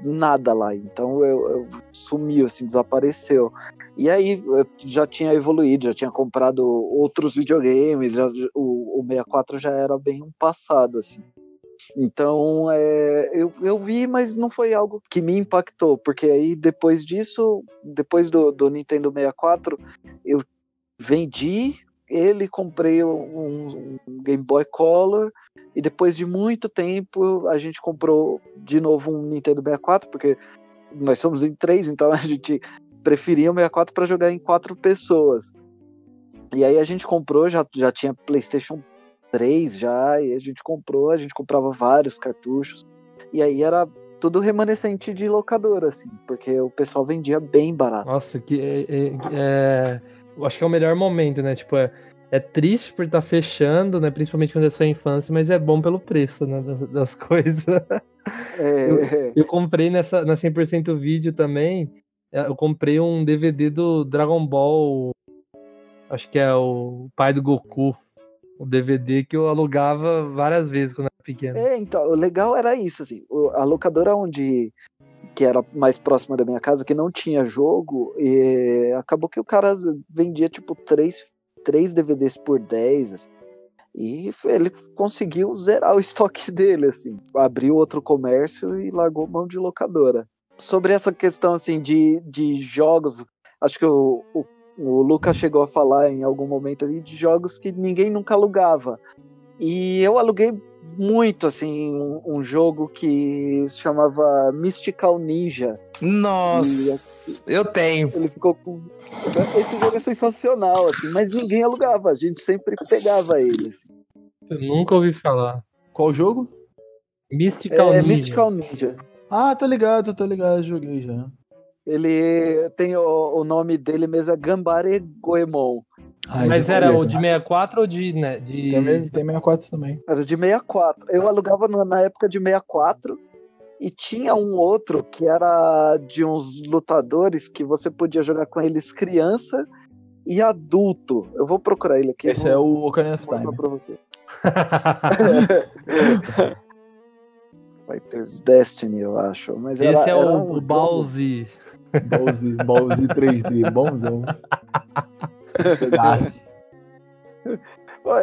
nada lá. Então eu, eu sumiu, assim, desapareceu. E aí já tinha evoluído, já tinha comprado outros videogames, já- o, o 64 já era bem um passado, assim. Então é, eu, eu vi, mas não foi algo que me impactou, porque aí depois disso, depois do, do Nintendo 64, eu vendi ele, comprei um, um Game Boy Color e depois de muito tempo a gente comprou de novo um Nintendo 64, porque nós somos em três, então a gente preferia o 64 para jogar em quatro pessoas. E aí a gente comprou, já, já tinha PlayStation 3 já, e a gente comprou, a gente comprava vários cartuchos. E aí era tudo remanescente de locadora, assim, porque o pessoal vendia bem barato. Nossa, que é, é- é- eu acho que é o melhor momento, né? Tipo, é, é triste por estar fechando, né? Principalmente quando é sua infância, mas é bom pelo preço, né? Das, das *laughs* coisas. É, Eu comprei nessa na 100% vídeo também. é, Eu comprei um DVD do Dragon Ball. Acho que é o pai do Goku. O DVD que eu alugava várias vezes quando era pequeno. É, então, o legal era isso, assim, a locadora onde que era mais próxima da minha casa, que não tinha jogo, e acabou que o cara vendia tipo três, três DVDs por 10, assim, e ele conseguiu zerar o *laughs* estoque dele, assim, abriu outro comércio e largou mão de locadora. Sobre essa questão, assim, de, de jogos, acho que o, o, o Lucas chegou a falar em algum momento ali de jogos que ninguém nunca alugava. E eu aluguei muito, assim, um, um jogo que se chamava Mystical Ninja. Nossa, eu tenho. Ele ficou com. Esse jogo é sensacional, assim, mas ninguém alugava, a gente sempre pegava ele. Eu nunca ouvi falar. Qual jogo? Mystical é Ninja. Mystical Ninja. Ah, tô ligado, tô ligado, joguei já. Ele tem o, o nome dele mesmo, é Gambare Goemon. Ai, Mas já era olhei, o de cara. 64 ou de. Né, de... Tem, tem 64 também. Era de 64. Eu alugava na época de 64 e tinha um outro que era de uns lutadores que você podia jogar com eles criança e adulto. Eu vou procurar ele aqui. Esse vou é o Ocarina of Time. pra você. *laughs* Fighters Destiny, eu acho. Mas Esse era, é era o, um o jogo- Bowsy, Bowsy 3D, bonzão. *laughs*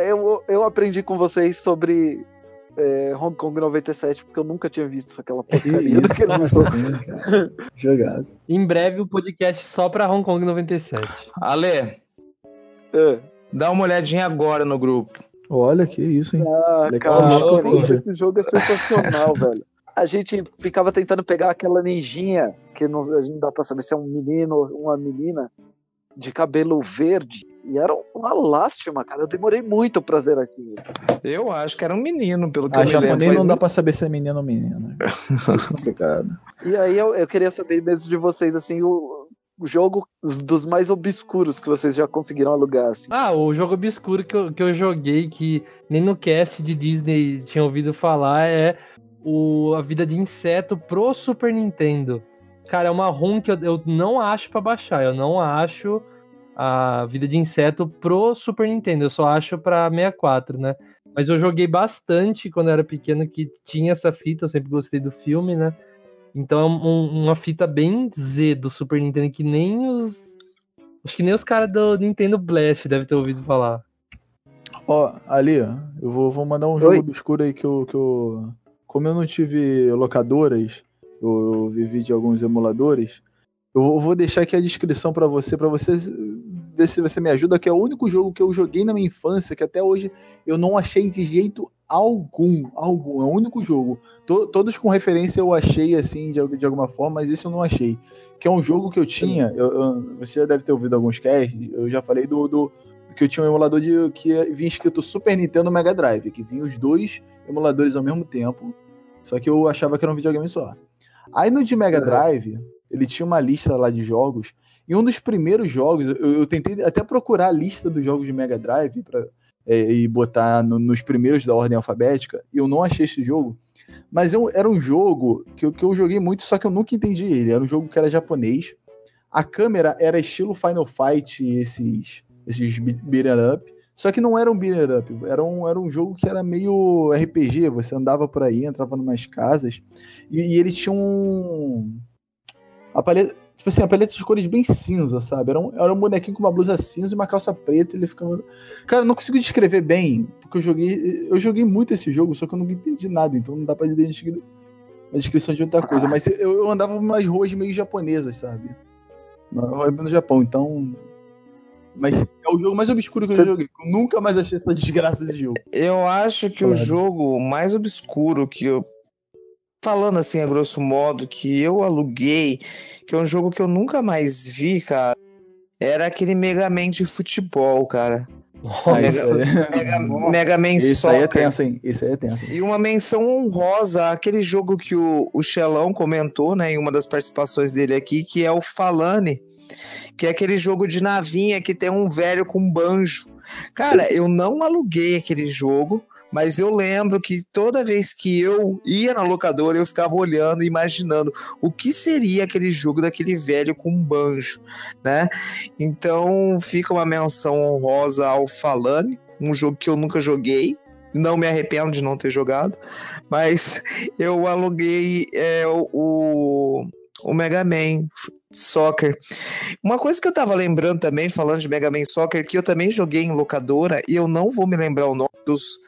Eu, eu aprendi com vocês sobre é, Hong Kong 97, porque eu nunca tinha visto aquela Que porcaria isso, daquele jogo. assim? Jogaço. Em breve o podcast só pra Hong Kong 97. Ale, É. dá uma olhadinha agora no grupo. Olha que isso, hein? Ah, Legal, cara, esse jogo é sensacional, velho. A gente ficava tentando pegar aquela ninjinha, que não, a gente não dá pra saber se é um menino ou uma menina, de cabelo verde, E era uma lástima, cara. Eu demorei muito pra zerar aquilo. Eu acho que era um menino, pelo que A eu me lembro. não dá pra saber se é menino ou menina. É *laughs* complicado. E aí eu, eu queria saber mesmo de vocês, assim, o, o jogo os- dos mais obscuros que vocês já conseguiram alugar, assim. Ah, o jogo obscuro que eu, que eu joguei, que nem no cast de Disney tinha ouvido falar, é o A Vida de Inseto pro Super Nintendo. Cara, é uma ROM que eu, eu não acho pra baixar. Eu não acho a Vida de Inseto pro Super Nintendo. Eu só acho pra 64, né? Mas eu joguei bastante quando eu era pequeno que tinha essa fita. Eu sempre gostei do filme, né? Então é um- uma fita bem Z do Super Nintendo que nem os. Acho que nem os caras do Nintendo Blast devem ter ouvido falar. Ó, ali, ó, eu vou, vou mandar um jogo Oi. obscuro aí que eu, que eu. Como eu não tive locadoras, eu, vivi de alguns emuladores. Eu vou- deixar aqui a descrição pra você, pra você ver se você me ajuda, que é o único jogo que eu joguei na minha infância, que até hoje eu não achei de jeito algum, algum, é o único jogo. To- todos com referência eu achei assim de, de alguma forma, mas esse eu não achei. Que é um jogo que eu tinha, eu- eu- você já deve ter ouvido alguns casts, eu já falei do, do que eu tinha um emulador de que vinha escrito Super Nintendo Mega Drive, que vinha os dois emuladores ao mesmo tempo, só que eu achava que era um videogame só. Aí no de Mega Uhum. Drive, ele tinha uma lista lá de jogos, e um dos primeiros jogos, eu, eu tentei até procurar a lista dos jogos de Mega Drive pra, é, e botar no- nos primeiros da ordem alfabética, e eu não achei esse jogo. Mas eu- era um jogo que, eu- que eu joguei muito, só que eu nunca entendi ele. Era um jogo que era japonês. A câmera era estilo Final Fight, esses, esses be- beat'em up. Só que não era um beat'em up, era um, era um jogo que era meio RPG. Você andava por aí, entrava em umas casas, e, e ele tinha um. A paleta, tipo assim, a paleta de cores bem cinza, sabe? Era um, era um bonequinho com uma blusa cinza e uma calça preta, ele ficava. Cara, eu não consigo descrever bem, porque eu joguei. Eu joguei muito esse jogo, só que eu não entendi nada, então não dá pra descrever a descrição de outra coisa. Mas eu, eu andava umas ruas meio japonesas, sabe? No Japão, então. Mas é o jogo mais obscuro que eu já joguei. Eu nunca mais achei essa desgraça desse jogo. Eu acho que o jogo mais obscuro que eu. Falando assim, a grosso modo, que eu aluguei, que é um jogo que eu nunca mais vi, cara, era aquele Mega Man de futebol, cara. Ah, Mega, isso aí- Mega, Mega Man Esse aí é Soccer. tenso, hein? Esse aí é tenso. E uma menção honrosa àquele jogo que o, o Xelão comentou, né, em uma das participações dele aqui, que é o Falane, que é aquele jogo de navinha que tem um velho com banjo. Cara, eu não aluguei aquele jogo, mas eu lembro que toda vez que eu ia na locadora, eu ficava olhando e imaginando o que seria aquele jogo daquele velho com banjo, né? Então fica uma menção honrosa ao Falane, um jogo que eu nunca joguei, não me arrependo de não ter jogado, mas *laughs* eu aluguei é, o, o, Mega Man Soccer. Uma coisa que eu tava lembrando também, falando de Mega Man Soccer, que eu também joguei em locadora, e eu não vou me lembrar o nome dos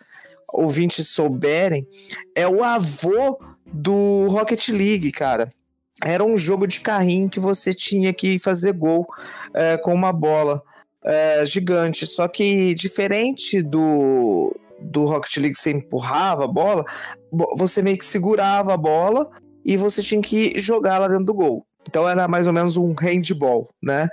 ouvintes souberem, é o avô do Rocket League, cara. Era um jogo de carrinho que você tinha que fazer gol é, com uma bola é, gigante. Só que diferente do, do Rocket League, você empurrava a bola, bo- você meio que segurava a bola e você tinha que jogar lá dentro do gol. Então era mais ou menos um handball, né?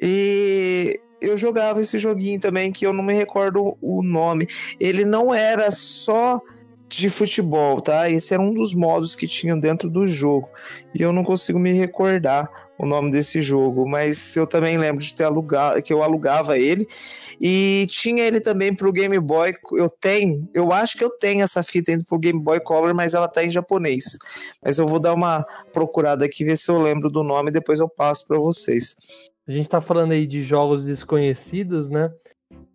E eu jogava esse joguinho também que eu não me recordo o nome. Ele não era só de futebol, tá? Esse era um dos modos que tinham dentro do jogo. E eu não consigo me recordar o nome desse jogo, mas eu também lembro de ter alugado, que eu alugava ele e tinha ele também pro Game Boy. Eu tenho, eu acho que eu tenho essa fita ainda pro Game Boy Color, mas ela tá em japonês. Mas eu vou dar uma procurada aqui ver se eu lembro do nome e depois eu passo para vocês. A gente tá falando aí de jogos desconhecidos, né?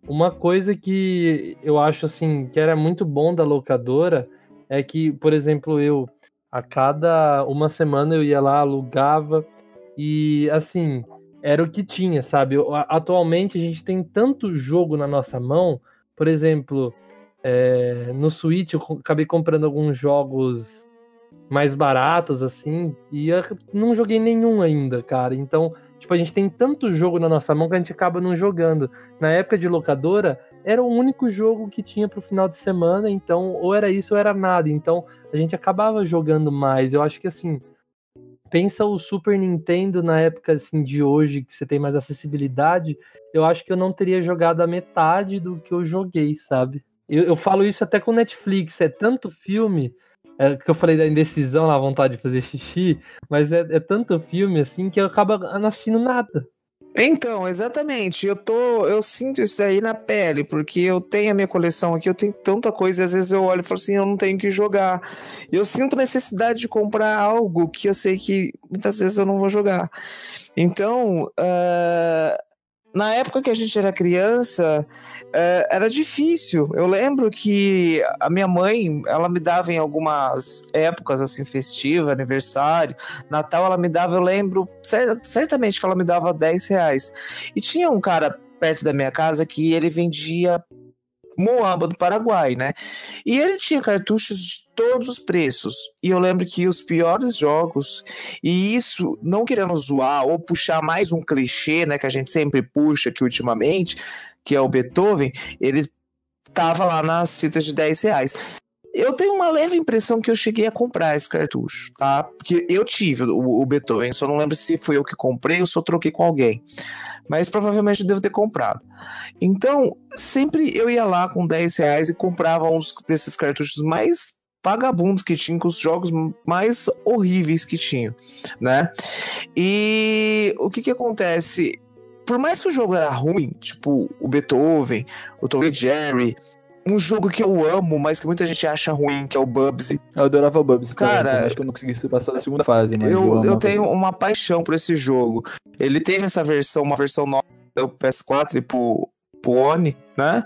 Uma coisa que eu acho assim que era muito bom da locadora é que, por exemplo, eu a cada uma semana eu ia lá, alugava e assim, era o que tinha, sabe? Atualmente a gente tem tanto jogo na nossa mão, por exemplo, é, no Switch eu acabei comprando alguns jogos mais baratos, assim, e não joguei nenhum ainda, cara. Então, tipo, a gente tem tanto jogo na nossa mão que a gente acaba não jogando. Na época de locadora, era o único jogo que tinha pro final de semana, então, ou era isso ou era nada. Então, a gente acabava jogando mais. Eu acho que, assim, pensa o Super Nintendo na época, assim, de hoje, que você tem mais acessibilidade, eu acho que eu não teria jogado a metade do que eu joguei, sabe? Eu, eu falo isso até com Netflix, é tanto filme, é, que eu falei da indecisão, a vontade de fazer xixi, mas é, é tanto filme assim que eu acabo não assistindo nada. Então, exatamente. Eu tô, eu sinto isso aí na pele, porque eu tenho a minha coleção aqui, eu tenho tanta coisa, e às vezes eu olho e falo assim, eu não tenho que jogar. Eu sinto necessidade de comprar algo que eu sei que muitas vezes eu não vou jogar. Então, uh, na época que a gente era criança, é, era difícil. Eu lembro que a minha mãe, ela me dava em algumas épocas, assim, festiva, aniversário, Natal, ela me dava, eu lembro, certamente que ela me dava 10 reais. E tinha um cara perto da minha casa que ele vendia Moamba do Paraguai, né? E ele tinha cartuchos de todos os preços. E eu lembro que os piores jogos, e isso não querendo zoar ou puxar mais um clichê, né, que a gente sempre puxa aqui ultimamente, que é o Beethoven, ele tava lá nas fitas de 10 reais. Eu tenho uma leve impressão que eu cheguei a comprar esse cartucho, tá? Porque eu tive o, o Beethoven, só não lembro se foi eu que comprei ou se eu troquei com alguém. Mas provavelmente eu devo ter comprado. Então, sempre eu ia lá com 10 reais e comprava uns desses cartuchos mais vagabundos que tinham, com os jogos mais horríveis que tinham, né? E o que que acontece? Por mais que o jogo era ruim, tipo o Beethoven, o Tom Jerry, um jogo que eu amo, mas que muita gente acha ruim, que é o Bubsy. Eu adorava o Bubsy. Cara, também, acho que eu não consegui passar da segunda fase, mas eu, eu, eu tenho uma paixão por esse jogo. Ele teve essa versão, uma versão nova do PS4 e pro, pro One, né?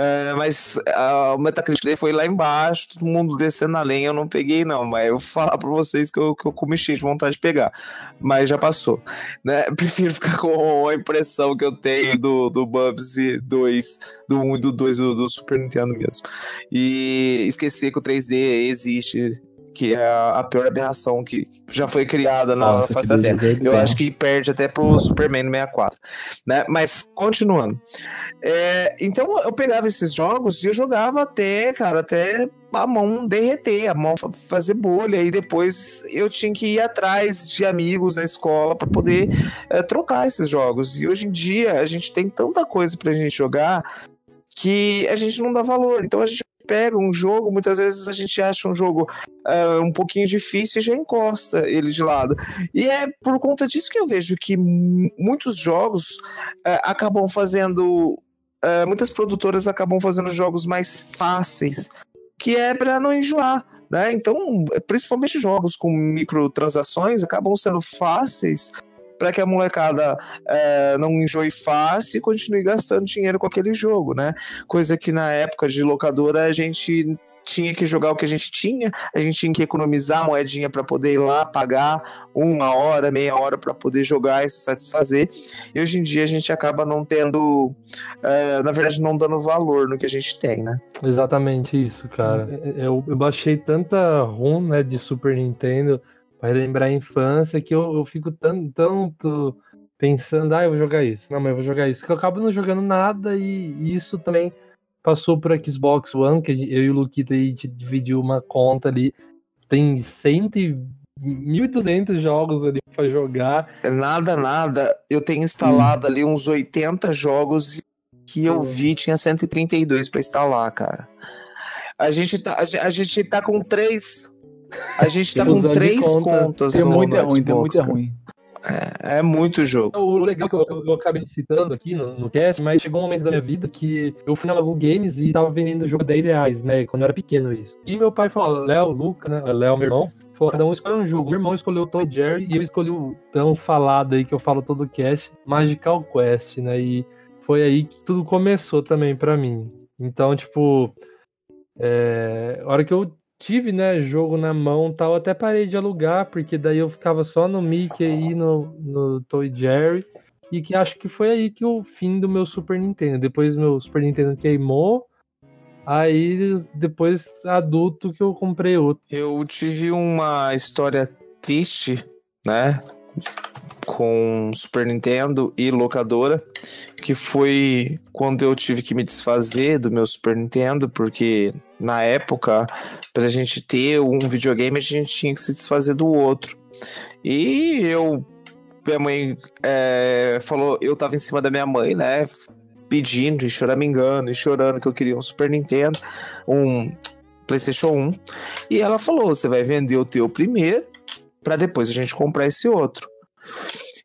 É, mas a, o Metacritic dele foi lá embaixo, todo mundo descendo a lenha, eu não peguei não, mas eu vou falar pra vocês que eu, que eu comi cheio de vontade de pegar, mas já passou, né? *laughs* Prefiro ficar com a impressão que eu tenho do, do Bubsy 2, do 1 e do 2 do, do Super Nintendo mesmo, e esquecer que o 3D existe, que é a pior aberração que já foi criada na Nossa, face da Terra. Eu acho que perde até pro Superman 64. Né? Mas, continuando. É, então, eu pegava esses jogos e eu jogava até, cara, até a mão derreter, a mão fazer bolha, e depois eu tinha que ir atrás de amigos na escola para poder é, trocar esses jogos. E hoje em dia a gente tem tanta coisa pra gente jogar que a gente não dá valor. Então a gente pega um jogo, muitas vezes a gente acha um jogo uh, um pouquinho difícil e já encosta ele de lado. E é por conta disso que eu vejo que muitos jogos uh, acabam fazendo. Uh, muitas produtoras acabam fazendo jogos mais fáceis, que é para não enjoar. Né? Então, principalmente jogos com microtransações acabam sendo fáceis para que a molecada é, não enjoe fácil e continue gastando dinheiro com aquele jogo, né? Coisa que na época de locadora a gente tinha que jogar o que a gente tinha, a gente tinha que economizar moedinha para poder ir lá pagar uma hora, meia hora para poder jogar e se satisfazer. E hoje em dia a gente acaba não tendo, uh, na verdade, não dando valor no que a gente tem, né? Exatamente isso, cara. Eu, eu baixei tanta ROM né, de Super Nintendo vai lembrar a infância que eu, eu fico tanto, tanto pensando, ah, eu vou jogar isso, não, mas eu vou jogar isso, que eu acabo não jogando nada e, isso também passou por Xbox One, que eu e o Luquita aí dividiu uma conta ali, tem 100 1.200 jogos ali para jogar. Nada, nada. Eu tenho instalado hum. ali uns 80 jogos que eu vi tinha 132 para instalar, cara. A gente tá, a gente tá com três a gente tá com três conta. contas. Tem muito é ruim, tem muito é ruim. É, é, muito jogo. O legal que eu, eu, eu acabei citando aqui no, no, cast, mas chegou um momento da minha vida que eu fui na Lagoon Games e tava vendendo o jogo 10 reais, né? Quando eu era pequeno isso. E meu pai falou, Léo, Luca, né? Léo, meu irmão, falou, cada um escolheu um jogo. Meu irmão escolheu o Toy Jerry e eu escolhi o tão falado aí que eu falo todo o cast, Magical Quest, né? E foi aí que tudo começou também para mim. Então, tipo, é, a hora que eu tive, né, jogo na mão tal, até parei de alugar, porque daí eu ficava só no Mickey e no, no Toy Jerry. E que acho que foi aí que o fim do meu Super Nintendo. Depois meu Super Nintendo queimou. Aí depois adulto que eu comprei outro. Eu tive uma história triste, né? com Super Nintendo e locadora, que foi quando eu tive que me desfazer do meu Super Nintendo, porque na época, para a gente ter um videogame, a gente tinha que se desfazer do outro. E eu minha mãe é, falou, eu tava em cima da minha mãe, né? Pedindo e choramingando e chorando que eu queria um Super Nintendo, um PlayStation 1. E ela falou: você vai vender o teu primeiro, para depois a gente comprar esse outro.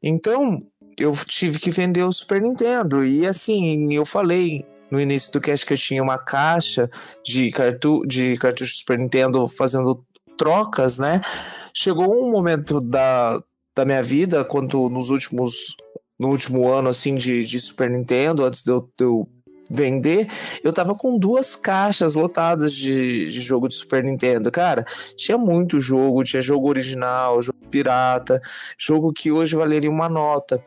Então, eu tive que vender o Super Nintendo. E assim, eu falei no início do cast que eu tinha uma caixa de, cartu de cartucho Super Nintendo fazendo trocas, né? Chegou um momento da, da minha vida, quando nos últimos no último ano assim de, de Super Nintendo, antes de eu, de eu vender, eu tava com duas caixas lotadas de, de, jogo de Super Nintendo. Cara, tinha muito jogo, tinha jogo original, jogo pirata, jogo que hoje valeria uma nota.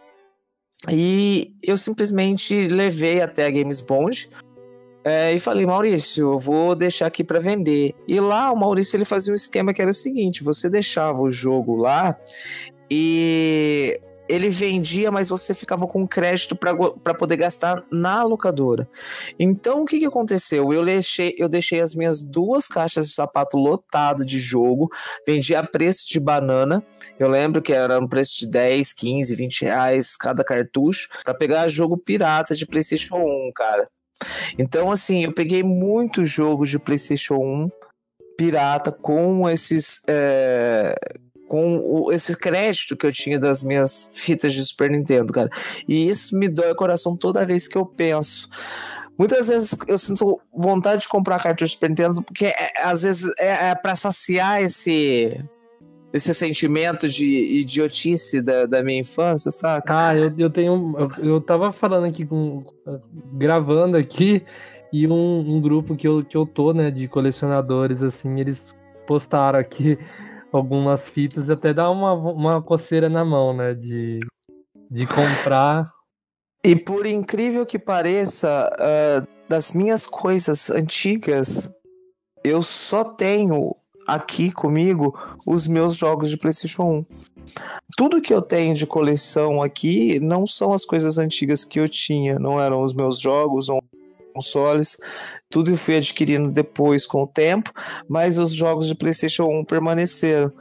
E eu simplesmente levei até a Games Bond é, e falei, Maurício, eu vou deixar aqui para vender. E lá o Maurício ele fazia um esquema que era o seguinte: você deixava o jogo lá e ele vendia, mas você ficava com crédito para poder gastar na locadora. Então, o que, que aconteceu? Eu deixei, eu deixei as minhas duas caixas de sapato lotadas de jogo, vendi a preço de banana. Eu lembro que era um preço de 10, 15, 20 reais cada cartucho, para pegar jogo pirata de PlayStation 1, cara. Então, assim, eu peguei muitos jogos de PlayStation 1 pirata com esses. É com o, esse crédito que eu tinha das minhas fitas de Super Nintendo, cara. E isso me dói o coração toda vez que eu penso. Muitas vezes eu sinto vontade de comprar cartucho de Super Nintendo, porque é, às vezes é, é para saciar esse esse sentimento de idiotice da, da minha infância, sabe? Ah, eu, eu tenho. Eu, eu tava falando aqui com. gravando aqui, e um, um grupo que eu, que eu tô, né, de colecionadores, assim, eles postaram aqui algumas fitas até dá uma, uma coceira na mão, né? De, de comprar. E por incrível que pareça, uh, das minhas coisas antigas, eu só tenho aqui comigo os meus jogos de PlayStation 1. Tudo que eu tenho de coleção aqui não são as coisas antigas que eu tinha, não eram os meus jogos, não consoles, tudo eu fui adquirindo depois com o tempo, mas os jogos de PlayStation 1 permaneceram.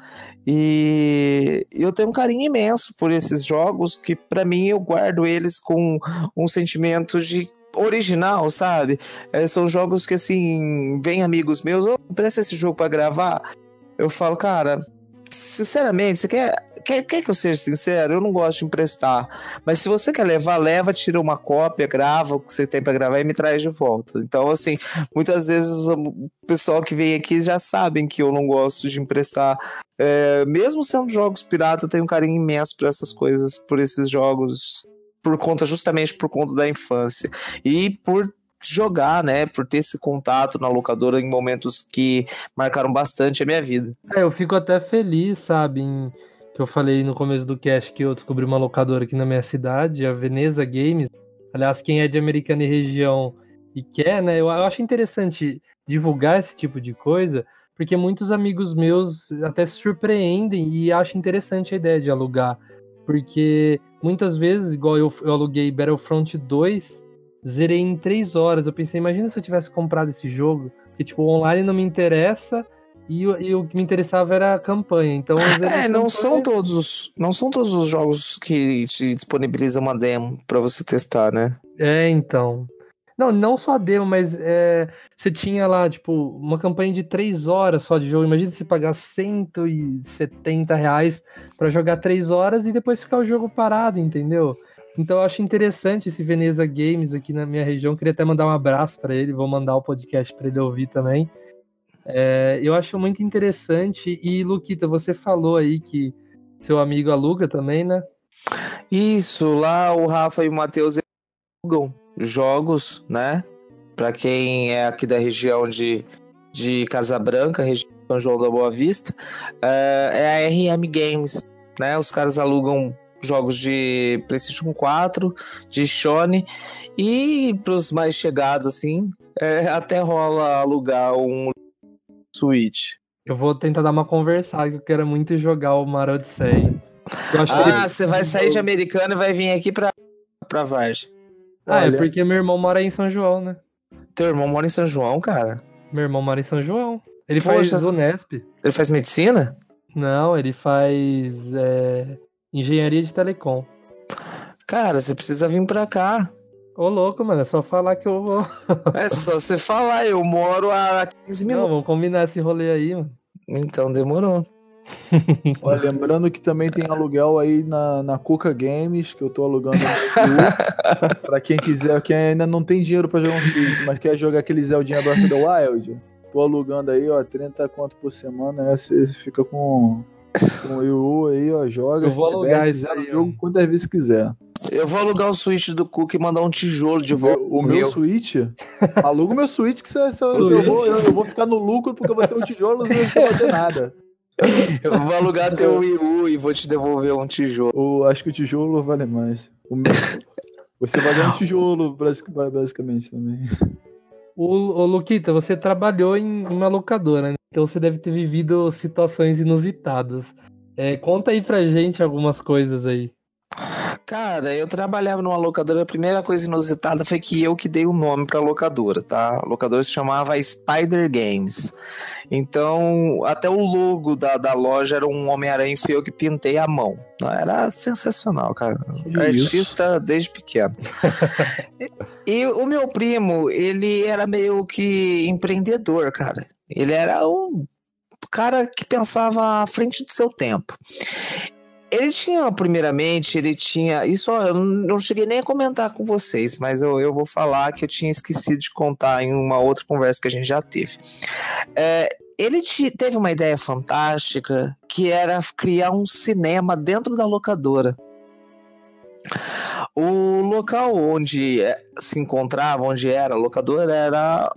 E eu tenho um carinho imenso por esses jogos que para mim eu guardo eles com um sentimento de original, sabe? É, são jogos que assim, vem amigos meus, oh, presta esse jogo para gravar. Eu falo, cara, sinceramente, você quer, quer, quer que eu seja sincero? Eu não gosto de emprestar. Mas se você quer levar, leva, tira uma cópia, grava o que você tem para gravar e me traz de volta. Então, assim, muitas vezes o pessoal que vem aqui já sabem que eu não gosto de emprestar. É, mesmo sendo jogos pirata, eu tenho um carinho imenso por essas coisas, por esses jogos, por conta, justamente por conta da infância. E por jogar, né? Por ter esse contato na locadora em momentos que marcaram bastante a minha vida. É, eu fico até feliz, sabe, em, que eu falei no começo do cast que eu descobri uma locadora aqui na minha cidade, a Veneza Games. Aliás, quem é de Americana e região e quer, né? Eu, acho interessante divulgar esse tipo de coisa, porque muitos amigos meus até se surpreendem e acham interessante a ideia de alugar. Porque muitas vezes, igual eu, eu aluguei Battlefront 2 Zerei em três horas. Eu pensei, imagina se eu tivesse comprado esse jogo. Que, tipo, online não me interessa. E, e, o que me interessava era a campanha. Então, *laughs* é, não são todos, não são todos os jogos que te disponibilizam uma demo para você testar, né? É, então. Não, não só a demo, mas é, você tinha lá, tipo, uma campanha de três horas só de jogo. Imagina você pagar 170 reais pra jogar três horas e depois ficar o jogo parado, entendeu? Então eu acho interessante esse Veneza Games aqui na minha região. Queria até mandar um abraço para ele, vou mandar o podcast para ele ouvir também. É, eu acho muito interessante. E, Luquita, você falou aí que seu amigo aluga também, né? Isso, lá o Rafa e o Matheus alugam jogos, né? Para quem é aqui da região de, de Casa Branca, região São João da Boa Vista, é, é a RM Games, né? Os caras alugam jogos de PlayStation 4, de Sony e para os mais chegados assim, é, até rola alugar um Switch. Eu vou tentar dar uma conversada, que eu quero muito jogar o Mario Odyssey. Ah, você vai sair de americano e vai vir aqui pra, pra Vargem. Ah, é Olha. é porque meu irmão mora em São João, né? Teu irmão mora em São João, cara? Meu irmão mora em São João. Ele Poxa, faz Unesp. Ele faz medicina? Não, ele faz é, Engenharia de telecom. Cara, você precisa vir pra cá. Ô, louco, mano, é só falar que eu vou. *laughs* É só você falar, eu moro a 15 Não, minutos. vamos combinar esse rolê aí, mano. Então demorou. *laughs* Ó, lembrando que também tem aluguel aí na, na Cuca Games, que eu tô alugando *laughs* no Switch. pra quem quiser, quem ainda não tem dinheiro pra jogar um Switch, mas quer jogar aquele Zeldinha Breath of the Wild, tô alugando aí, ó, 30 conto por semana, aí você fica com, com o Yu aí, ó, joga, Eu vou alugar zera aí, o jogo ó. quantas vezes quiser. Eu vou alugar o Switch do Cook e mandar um tijolo de volta. O meu Switch, aluga o meu Switch que você, você- eu, vou, eu, eu vou ficar no lucro porque eu vou ter um tijolo e não vai ter nada. Eu vou alugar teu Wii U e vou te devolver um tijolo. O, acho que o tijolo vale mais. O meu- você vai ganhar um tijolo, basic- basicamente, também. Ô, ô Luquita, você trabalhou em em uma locadora, né? Então você deve ter vivido situações inusitadas. É, conta aí pra gente algumas coisas aí. Cara, eu trabalhava numa locadora. A primeira coisa inusitada foi que eu que dei o nome pra locadora, tá? A locadora se chamava Spider Games. Então, até o logo da, da loja era um Homem-Aranha e fui eu que pintei à mão. Era sensacional, cara. Que Artista desde pequeno. e, *laughs* e o meu primo, ele era meio que empreendedor, cara. Ele era um cara que pensava à frente do seu tempo. Ele tinha, primeiramente, ele tinha. Isso ó, eu não cheguei nem a comentar com vocês, mas eu, eu vou falar que eu tinha esquecido de contar em uma outra conversa que a gente já teve. É, ele ti- teve uma ideia fantástica que era criar um cinema dentro da locadora. O local onde eh, se encontrava, onde era a locadora, era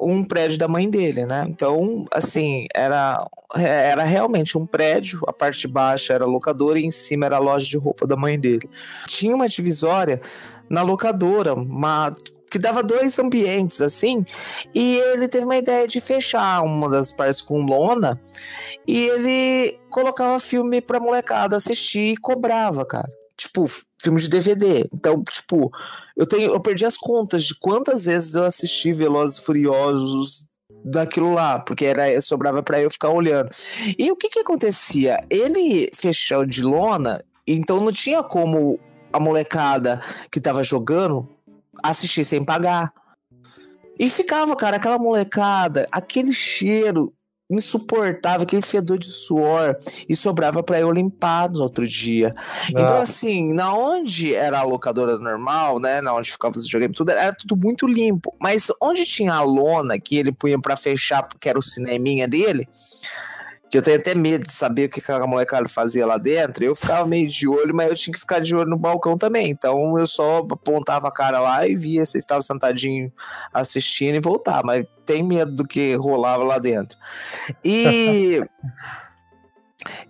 um prédio da mãe dele, né? Então, assim, era, era realmente um prédio, a parte de baixo era locadora e em cima era a loja de roupa da mãe dele. Tinha uma divisória na locadora, uma que dava dois ambientes assim, e ele teve uma ideia de fechar uma das partes com lona e ele colocava filme pra molecada assistir e cobrava, cara. Tipo, f- filme de DVD. Então, tipo, eu tenho, eu perdi as contas de quantas vezes eu assisti Velozes e Furiosos daquilo lá, porque era sobrava pra eu ficar olhando. E o que que acontecia? Ele fechou de lona, então não tinha como a molecada que tava jogando assistir sem pagar. E ficava, cara, aquela molecada, aquele cheiro insuportável, aquele fedor de suor, e sobrava pra eu limpar no outro dia. Então, assim, na onde era a locadora normal, né? Na onde ficava os videogames, tudo, era tudo muito limpo. Mas onde tinha a lona que ele punha pra fechar, porque era o cineminha dele, que eu tenho até medo de saber o que que a molecada fazia lá dentro, eu ficava meio de olho, mas eu tinha que ficar de olho no balcão também. Então eu só apontava a cara lá e via se estava sentadinho assistindo e voltar. Mas tem medo do que rolava lá dentro. E. *laughs*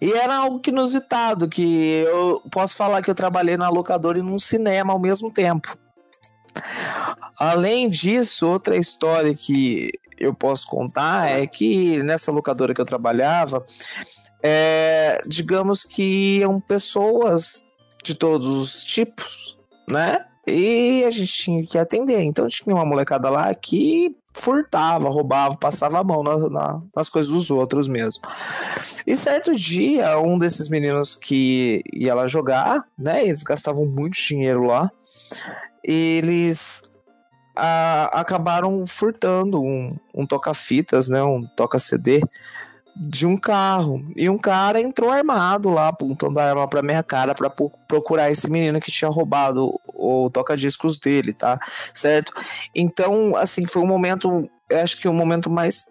E era algo que inusitado, que eu posso falar que eu trabalhei na locadora e num cinema ao mesmo tempo. Além disso, outra história que eu posso contar é que nessa locadora que eu trabalhava, é, digamos que iam pessoas de todos os tipos, né? E a gente tinha que atender. Então tinha uma molecada lá que furtava, roubava, passava a mão na- na- nas coisas dos outros mesmo. E certo dia, um desses meninos que ia lá jogar, né? Eles gastavam muito dinheiro lá. Eles a- acabaram furtando um, um toca-fitas, né? Um toca-CD de um carro. E um cara entrou armado lá, apontando a arma pra minha cara pra pro- procurar esse menino que tinha roubado o toca-discos dele, tá? Certo? Então, assim, foi um momento, eu acho que o momento mais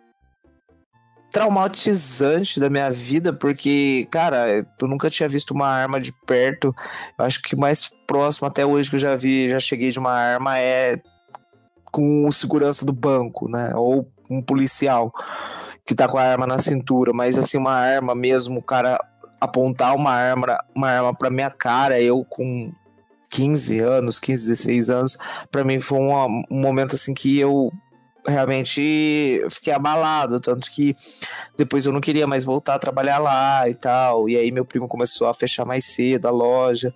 traumatizante da minha vida, porque, cara, eu nunca tinha visto uma arma de perto. Eu acho que o mais próximo até hoje que eu já vi, já cheguei de uma arma é com o segurança do banco, né? Ou um policial que tá com a arma na cintura, mas assim, uma arma mesmo, o cara apontar uma arma, uma arma pra minha cara, eu com 15 anos, 15, 16 anos, pra mim foi um, um momento assim que eu realmente fiquei abalado, tanto que depois eu não queria mais voltar a trabalhar lá e tal, e aí meu primo começou a fechar mais cedo a loja,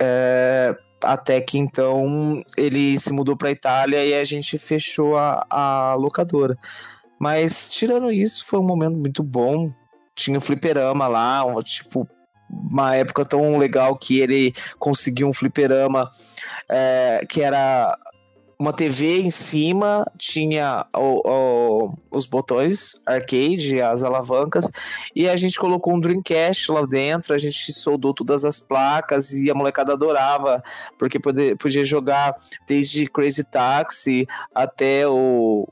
é, até que então ele se mudou pra Itália e a gente fechou a, a locadora. Mas tirando isso, foi um momento muito bom. Tinha o fliperama lá, tipo, uma época tão legal que ele conseguiu um fliperama é, que era uma TV em cima, tinha o, o, os botões arcade, as alavancas, e a gente colocou um Dreamcast lá dentro, a gente soldou todas as placas e a molecada adorava, porque poder, podia jogar desde Crazy Taxi até o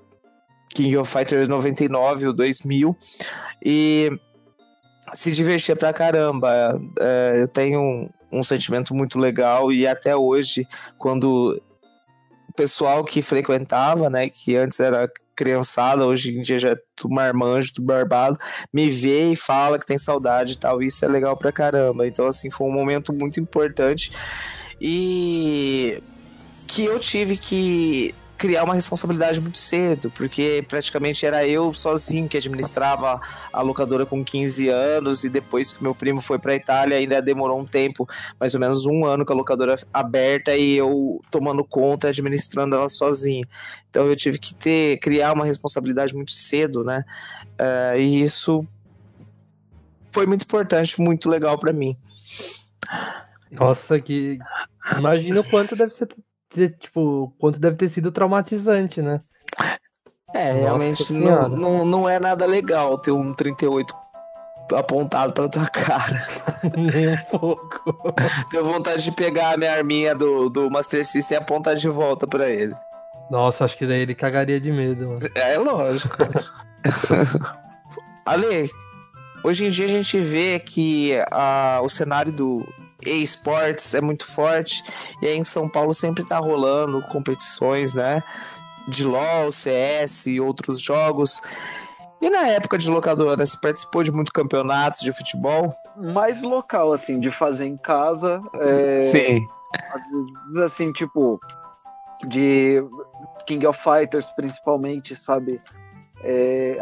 King of Fighters 99, o 2000, e se divertia pra caramba. É, eu tenho um, um sentimento muito legal e até hoje, quando pessoal que frequentava, né, que antes era criançada, hoje em dia já é tudo marmanjo, tudo barbado, me vê e fala que tem saudade e tal, isso é legal pra caramba. Então, assim, foi um momento muito importante e que eu tive que criar uma responsabilidade muito cedo, porque praticamente era eu sozinho que administrava a locadora com 15 anos e depois que meu primo foi para Itália ainda demorou um tempo, mais ou menos um ano com a locadora aberta e eu tomando conta, administrando ela sozinho. Então eu tive que ter criar uma responsabilidade muito cedo, né? Uh, e isso foi muito importante, muito legal para mim. Nossa, que imagina o quanto deve ser tipo, quanto deve ter sido traumatizante, né? É, realmente não, não, não é nada legal ter um 38 apontado pra tua cara. *laughs* Nem um pouco. *laughs* Tenho vontade de pegar a minha arminha do, do Master System e apontar de volta pra ele. Nossa, acho que daí ele cagaria de medo, mano. É, é lógico. *laughs* Ale, hoje em dia a gente vê que a, o cenário do, esportes é muito forte. E aí em São Paulo sempre tá rolando competições, né? De LOL, CS e outros jogos. E na época de locadora, você participou de muito campeonatos de futebol? Mais local, assim, de fazer em casa. É... Sim. Às vezes, assim, tipo, de King of Fighters, principalmente, sabe? É,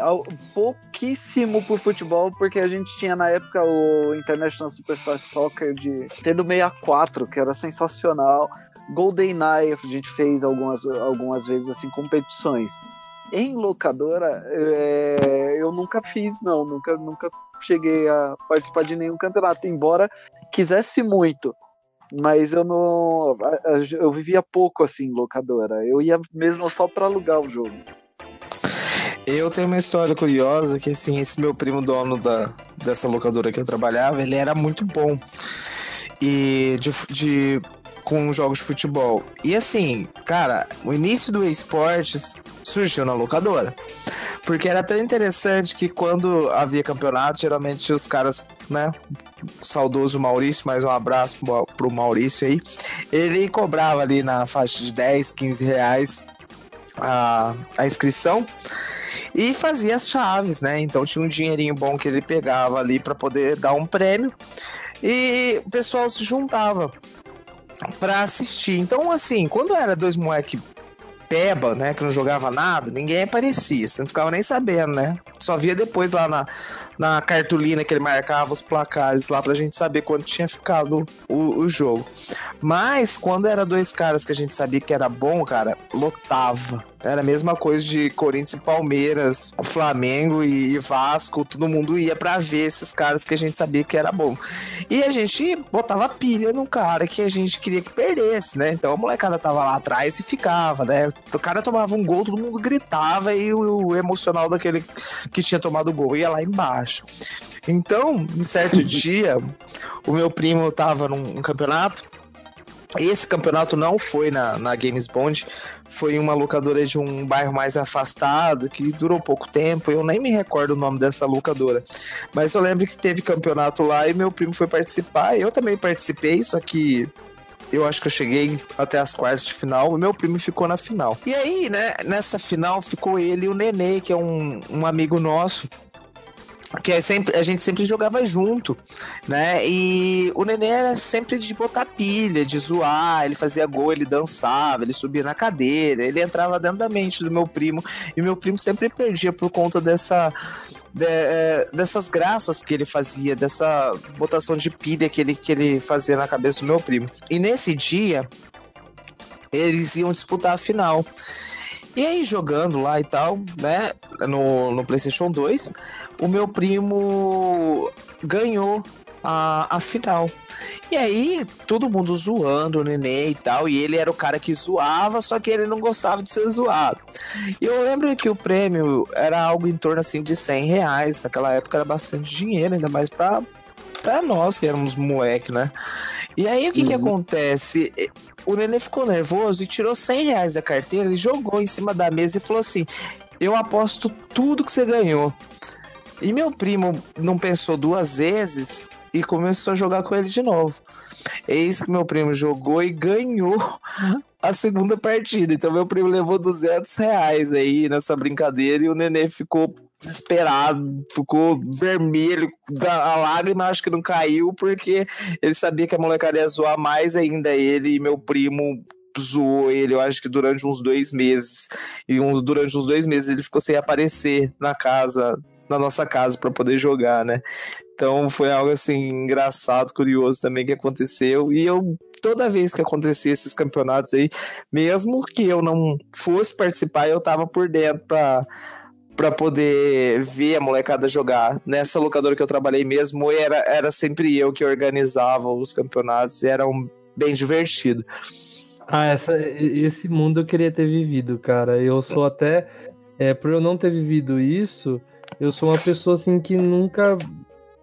pouquíssimo por futebol, porque a gente tinha na época o International Superstar Soccer de tendo 64, que era sensacional. Golden Knife a gente fez algumas, algumas vezes assim competições. Em locadora, é, eu nunca fiz, não, nunca, nunca cheguei a participar de nenhum campeonato, embora quisesse muito. Mas eu não. Eu vivia pouco assim locadora. Eu ia mesmo só para alugar o jogo. Eu tenho uma história curiosa que assim, esse meu primo dono da, dessa locadora que eu trabalhava, ele era muito bom. E de, de com jogos de futebol. E assim, cara, o início do esportes surgiu na locadora. Porque era tão interessante que quando havia campeonato, geralmente os caras, né, saudoso Maurício, mais um abraço pro Maurício aí, ele cobrava ali na faixa de 10, 15 reais a, a inscrição e fazia as chaves, né? Então tinha um dinheirinho bom que ele pegava ali para poder dar um prêmio e o pessoal se juntava para assistir. Então, assim, quando era dois moleque peba, né, que não jogava nada, ninguém aparecia, você não ficava nem sabendo, né? Só via depois lá na, na cartolina que ele marcava os placares lá pra gente saber quanto tinha ficado o, o jogo. Mas quando era dois caras que a gente sabia que era bom, cara, lotava. Era a mesma coisa de Corinthians e Palmeiras, Flamengo e Vasco, todo mundo ia para ver esses caras que a gente sabia que era bom. E a gente botava pilha no cara que a gente queria que perdesse, né? Então a molecada tava lá atrás e ficava, né? O cara tomava um gol, todo mundo gritava e o, emocional daquele que tinha tomado o gol ia lá embaixo. Então, em certo *laughs* dia, o meu primo tava num campeonato esse campeonato não foi na, na Games Bond, foi uma locadora de um bairro mais afastado, que durou pouco tempo, eu nem me recordo o nome dessa locadora. Mas eu lembro que teve campeonato lá e meu primo foi participar, eu também participei, só que eu acho que eu cheguei até as quartas de final e meu primo ficou na final. E aí, né, nessa final ficou ele e o Nenê, que é um, um amigo nosso que é sempre, a gente sempre jogava junto, né? E o Nenê era sempre de botar pilha, de zoar, ele fazia gol, ele dançava, ele subia na cadeira, ele entrava dentro da mente do meu primo, e meu primo sempre perdia por conta dessa de, é, dessas graças que ele fazia, dessa botação de pilha que ele, que ele fazia na cabeça do meu primo. E nesse dia, eles iam disputar a final. E aí, jogando lá e tal, né, no, no PlayStation 2, o meu primo ganhou a, a final. E aí, todo mundo zoando o neném e tal, e ele era o cara que zoava, só que ele não gostava de ser zoado. E eu lembro que o prêmio era algo em torno assim de 100 reais, naquela época era bastante dinheiro, ainda mais pra, pra nós que éramos moleque, né? E aí o que que acontece? O neném ficou nervoso e tirou 100 reais da carteira e jogou em cima da mesa e falou assim: Eu aposto tudo que você ganhou. E meu primo não pensou duas vezes e começou a jogar com ele de novo. Eis que meu primo jogou e ganhou *laughs* a segunda partida. Então meu primo levou 200 reais aí nessa brincadeira e o neném ficou desesperado, ficou vermelho, a lágrima acho que não caiu porque ele sabia que a molecada ia zoar mais ainda ele e meu primo zoou ele, eu acho que durante uns dois meses. E uns, durante uns dois meses ele ficou sem aparecer na casa, na nossa casa, para poder jogar, né? Então foi algo assim engraçado, curioso também que aconteceu. E eu, toda vez que acontecia esses campeonatos aí, mesmo que eu não fosse participar, eu tava por dentro pra, pra poder ver a molecada jogar. Nessa locadora que eu trabalhei mesmo, era, era sempre eu que organizava os campeonatos era um, bem divertido. Ah, essa, esse mundo eu queria ter vivido, cara. Eu sou até. É, por eu não ter vivido isso, eu sou uma pessoa assim que nunca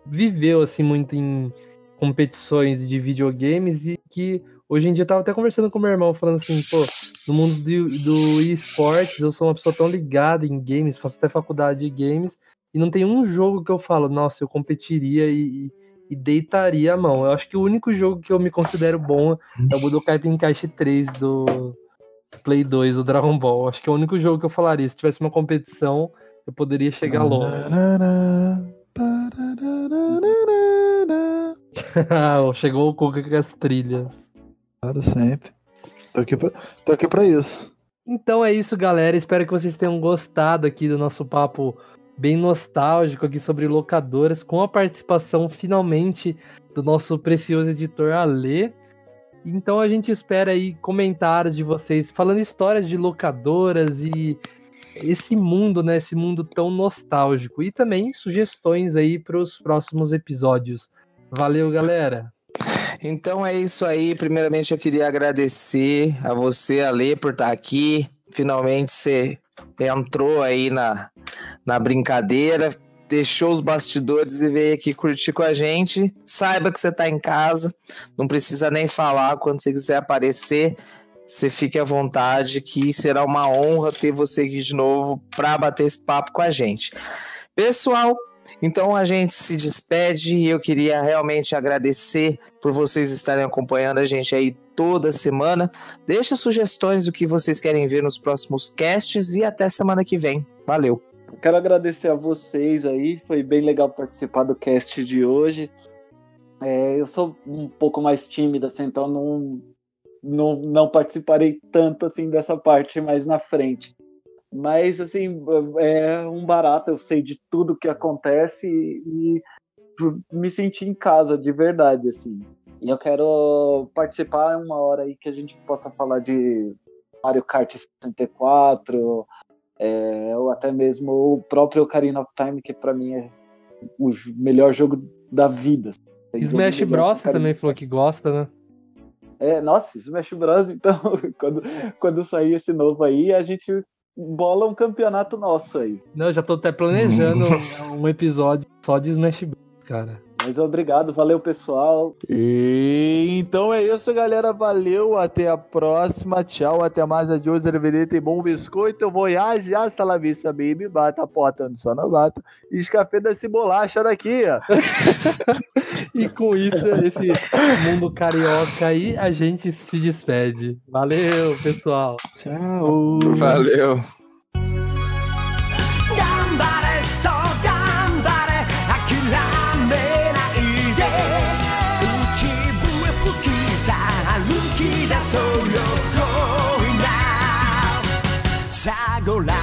viveu assim muito em competições de videogames e que hoje em dia eu tava até conversando com meu irmão, falando assim, pô, no mundo do, do esportes eu sou uma pessoa tão ligada em games, faço até faculdade de games, e não tem um jogo que eu falo, nossa, eu competiria e, e deitaria a mão. Eu acho que o único jogo que eu me considero bom é o Budokai Tenkaichi 3 do Play 2, do Dragon Ball. Acho que é o único jogo que eu falaria. Se tivesse uma competição, eu poderia chegar longe. Chegou o Kuka com as trilhas. Claro, sempre. Tô aqui, pra, tô aqui pra isso. Então é isso, galera. Espero que vocês tenham gostado aqui do nosso papo bem nostálgico aqui sobre locadoras, com a participação finalmente do nosso precioso editor Alê. Então a gente espera aí comentários de vocês falando histórias de locadoras e esse mundo, né, esse mundo tão nostálgico e também sugestões aí para os próximos episódios. Valeu, galera. Então é isso aí. Primeiramente eu queria agradecer a você, Ale, por estar aqui. Finalmente você entrou aí na, na brincadeira, deixou os bastidores e veio aqui curtir com a gente. Saiba que você está em casa, não precisa nem falar quando você quiser aparecer. Você fique à vontade, que será uma honra ter você aqui de novo para bater esse papo com a gente. Pessoal, então a gente se despede e eu queria realmente agradecer por vocês estarem acompanhando a gente aí toda semana. Deixa sugestões do que vocês querem ver nos próximos casts e até semana que vem. Valeu! Quero agradecer a vocês aí, foi bem legal participar do cast de hoje. É, eu sou um pouco mais tímida, assim, então não, não, não participarei tanto assim dessa parte mais na frente. Mas, assim, é um barato, eu sei de tudo que acontece e, e me senti em casa, de verdade, assim. E eu quero participar uma hora aí que a gente possa falar de Mario Kart 64, é, ou até mesmo o próprio Ocarina of Time, que para mim é o melhor jogo da vida. Smash Bros. também falou que gosta, né? É, nossa, Smash Bros. *laughs* Então, quando, quando sair esse novo aí, a gente bola um campeonato nosso aí. Não, eu já tô até planejando um episódio só de Smash Bros, cara. Mas obrigado, valeu pessoal. E então é isso, galera. Valeu, até a próxima. Tchau, até mais. Adiós, tem bom biscoito. Voyage, hasta la vista, baby. Bata a porta no só na bata. E escafé desse bolacha daqui, ó. *laughs* e com isso, esse mundo carioca aí, a gente se despede. Valeu, pessoal. Tchau. Valeu. go live.